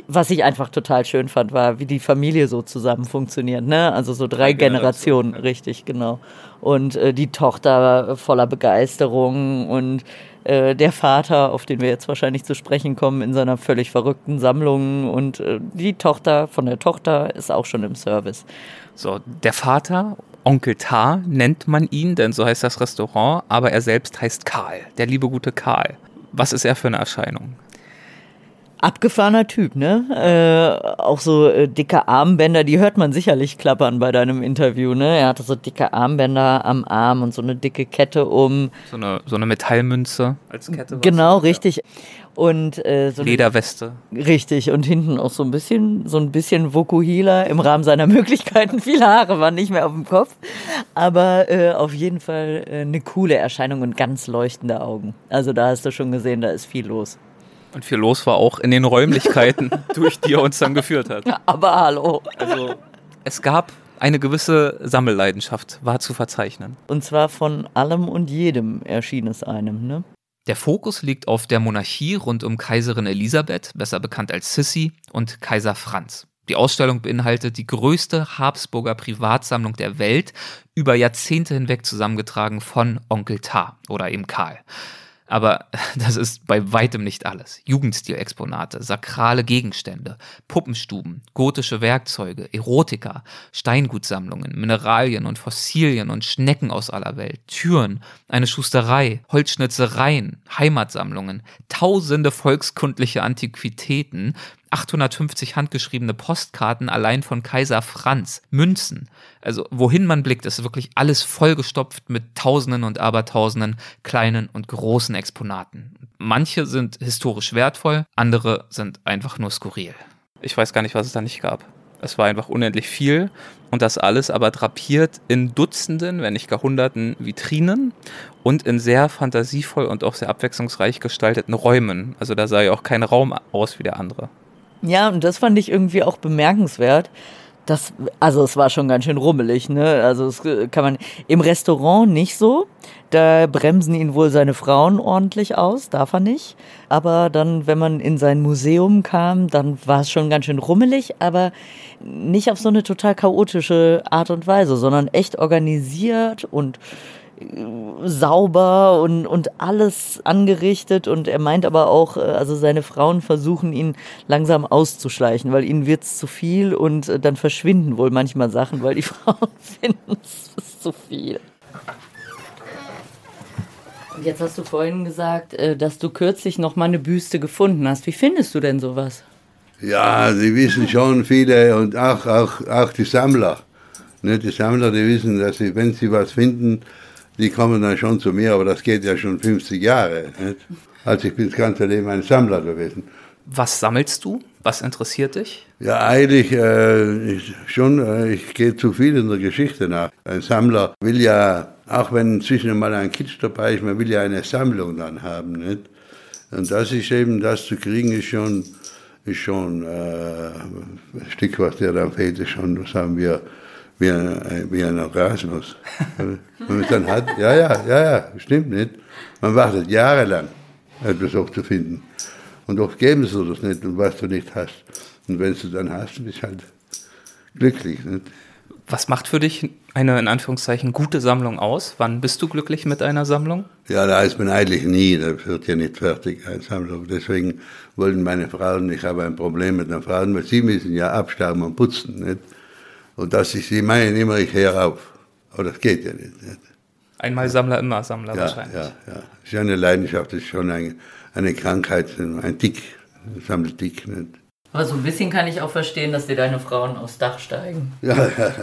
was ich einfach total schön fand, war, wie die Familie so zusammen funktioniert. Ne? Also so drei, drei Generationen, Generationen, richtig, genau. Und äh, die Tochter voller Begeisterung und äh, der Vater, auf den wir jetzt wahrscheinlich zu sprechen kommen, in seiner völlig verrückten Sammlung und äh, die Tochter von der Tochter ist auch schon im Service. So, der Vater, Onkel Tar nennt man ihn, denn so heißt das Restaurant, aber er selbst heißt Karl, der liebe gute Karl. Was ist er für eine Erscheinung? Abgefahrener Typ, ne? Äh, auch so äh, dicke Armbänder, die hört man sicherlich klappern bei deinem Interview, ne? Er hatte so dicke Armbänder am Arm und so eine dicke Kette um. So eine, so eine Metallmünze als Kette. Genau, richtig. Und äh, so Lederweste. Richtig. Und hinten auch so ein bisschen, so ein bisschen Vokuhila im Rahmen seiner (laughs) Möglichkeiten. Viele Haare waren nicht mehr auf dem Kopf. Aber äh, auf jeden Fall äh, eine coole Erscheinung und ganz leuchtende Augen. Also da hast du schon gesehen, da ist viel los. Und viel los war auch in den Räumlichkeiten, (laughs) durch die er uns dann geführt hat. Aber hallo. Also es gab eine gewisse Sammelleidenschaft, war zu verzeichnen. Und zwar von allem und jedem erschien es einem, ne? Der Fokus liegt auf der Monarchie rund um Kaiserin Elisabeth, besser bekannt als Sissi, und Kaiser Franz. Die Ausstellung beinhaltet die größte Habsburger Privatsammlung der Welt, über Jahrzehnte hinweg zusammengetragen von Onkel Tar oder eben Karl. Aber (laughs) das ist bei weitem nicht alles. Jugendstilexponate, sakrale Gegenstände, Puppenstuben, gotische Werkzeuge, Erotika, Steingutsammlungen, Mineralien und Fossilien und Schnecken aus aller Welt, Türen, eine Schusterei, Holzschnitzereien, Heimatsammlungen, tausende volkskundliche Antiquitäten, 850 handgeschriebene Postkarten allein von Kaiser Franz, Münzen. Also wohin man blickt, ist wirklich alles vollgestopft mit Tausenden und Abertausenden kleinen und großen Exponaten. Manche sind historisch wertvoll, andere sind einfach nur skurril. Ich weiß gar nicht, was es da nicht gab. Es war einfach unendlich viel und das alles aber drapiert in Dutzenden, wenn nicht gar Hunderten Vitrinen und in sehr fantasievoll und auch sehr abwechslungsreich gestalteten Räumen. Also da sah ja auch kein Raum aus wie der andere. Ja, und das fand ich irgendwie auch bemerkenswert. Das, also es war schon ganz schön rummelig, ne? Also es kann man im Restaurant nicht so. Da bremsen ihn wohl seine Frauen ordentlich aus, darf er nicht. Aber dann, wenn man in sein Museum kam, dann war es schon ganz schön rummelig, aber nicht auf so eine total chaotische Art und Weise, sondern echt organisiert und sauber und, und alles angerichtet und er meint aber auch, äh, also seine Frauen versuchen ihn langsam auszuschleichen, weil ihnen wird es zu viel und äh, dann verschwinden wohl manchmal Sachen, weil die (laughs) Frauen finden es zu viel. Und jetzt hast du vorhin gesagt, äh, dass du kürzlich noch mal eine Büste gefunden hast. Wie findest du denn sowas? Ja, sie wissen schon viele und auch, auch, auch die Sammler. Ne, die Sammler, die wissen, dass sie, wenn sie was finden, die kommen dann schon zu mir, aber das geht ja schon 50 Jahre. Nicht? Also ich bin das ganze Leben ein Sammler gewesen. Was sammelst du? Was interessiert dich? Ja, eigentlich äh, ich, schon, äh, ich gehe zu viel in der Geschichte nach. Ein Sammler will ja, auch wenn inzwischen mal ein Kitsch dabei ist, man will ja eine Sammlung dann haben. Nicht? Und das ist eben, das zu kriegen, ist schon, ist schon äh, ein Stück, was der dann fehlt, ist schon, das haben wir wie ein, wie ein Orgasmus. Wenn man es dann hat, ja, ja, ja, ja, stimmt nicht. Man wartet jahrelang, etwas auch zu finden. Und oft geben sie das nicht und was du nicht hast. Und wenn du dann hast, bist du halt glücklich. Nicht? Was macht für dich eine in Anführungszeichen gute Sammlung aus? Wann bist du glücklich mit einer Sammlung? Ja, da ist man eigentlich nie. Das wird ja nicht fertig, eine Sammlung. Deswegen wollten meine Frauen, ich habe ein Problem mit den Frauen, weil sie müssen ja abstauben und putzen. Nicht? Und dass ich sie meine, immer ich höre auf. Aber das geht ja nicht. nicht? Einmal Sammler, immer Sammler ja, wahrscheinlich. Ja, ja. Das ist ja eine Leidenschaft, das ist schon eine, eine Krankheit, ein Tick, sammelt Tick. Nicht? Aber so ein bisschen kann ich auch verstehen, dass dir deine Frauen aufs Dach steigen. Ja, ja.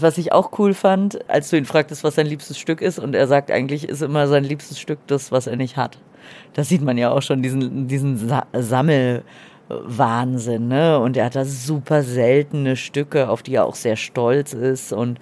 Was ich auch cool fand, als du ihn fragtest, was sein liebstes Stück ist, und er sagt, eigentlich ist immer sein liebstes Stück das, was er nicht hat. Da sieht man ja auch schon diesen, diesen Sa Sammel. Wahnsinn, ne? Und er hat da super seltene Stücke, auf die er auch sehr stolz ist und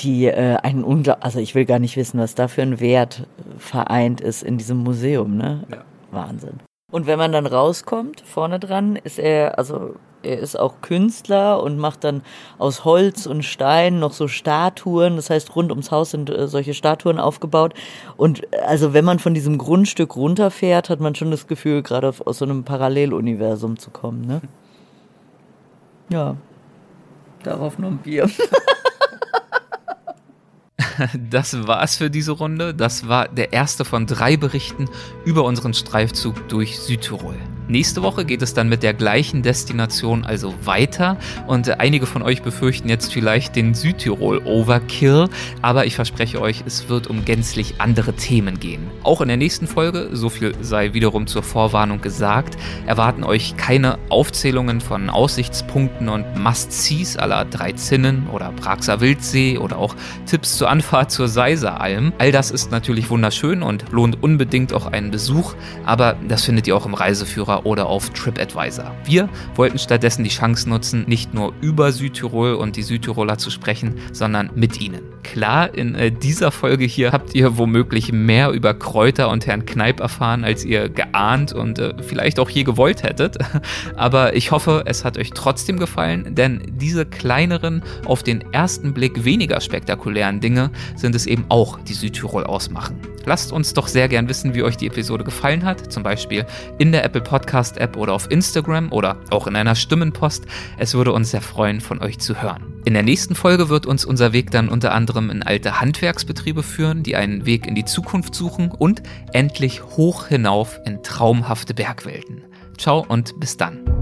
die äh, einen unglaublich, also ich will gar nicht wissen, was da für ein Wert vereint ist in diesem Museum, ne? Ja. Wahnsinn. Und wenn man dann rauskommt, vorne dran, ist er, also er ist auch Künstler und macht dann aus Holz und Stein noch so Statuen. Das heißt, rund ums Haus sind äh, solche Statuen aufgebaut. Und äh, also wenn man von diesem Grundstück runterfährt, hat man schon das Gefühl, gerade aus so einem Paralleluniversum zu kommen. Ne? (laughs) Ja, darauf nur ein Bier. (laughs) (laughs) das war's für diese Runde. Das war der erste von drei Berichten über unseren Streifzug durch Südtirol. Nächste Woche geht es dann mit der gleichen Destination also weiter und einige von euch befürchten jetzt vielleicht den Südtirol Overkill, aber ich verspreche euch, es wird um gänzlich andere Themen gehen. Auch in der nächsten Folge, so viel sei wiederum zur Vorwarnung gesagt, erwarten euch keine Aufzählungen von Aussichtspunkten und Must-Sees aller Drei Zinnen oder Praxer Wildsee oder auch Tipps zur Anfahrt zur Seiseralm. All das ist natürlich wunderschön und lohnt unbedingt auch einen Besuch, aber das findet ihr auch im Reiseführer oder auf TripAdvisor. Wir wollten stattdessen die Chance nutzen, nicht nur über Südtirol und die Südtiroler zu sprechen, sondern mit ihnen. Klar, in äh, dieser Folge hier habt ihr womöglich mehr über Kräuter und Herrn Kneip erfahren, als ihr geahnt und äh, vielleicht auch je gewollt hättet. (laughs) Aber ich hoffe, es hat euch trotzdem gefallen, denn diese kleineren, auf den ersten Blick weniger spektakulären Dinge sind es eben auch, die Südtirol ausmachen. Lasst uns doch sehr gern wissen, wie euch die Episode gefallen hat, zum Beispiel in der Apple Podcast-App oder auf Instagram oder auch in einer Stimmenpost. Es würde uns sehr freuen, von euch zu hören. In der nächsten Folge wird uns unser Weg dann unter anderem in alte Handwerksbetriebe führen, die einen Weg in die Zukunft suchen und endlich hoch hinauf in traumhafte Bergwelten. Ciao und bis dann.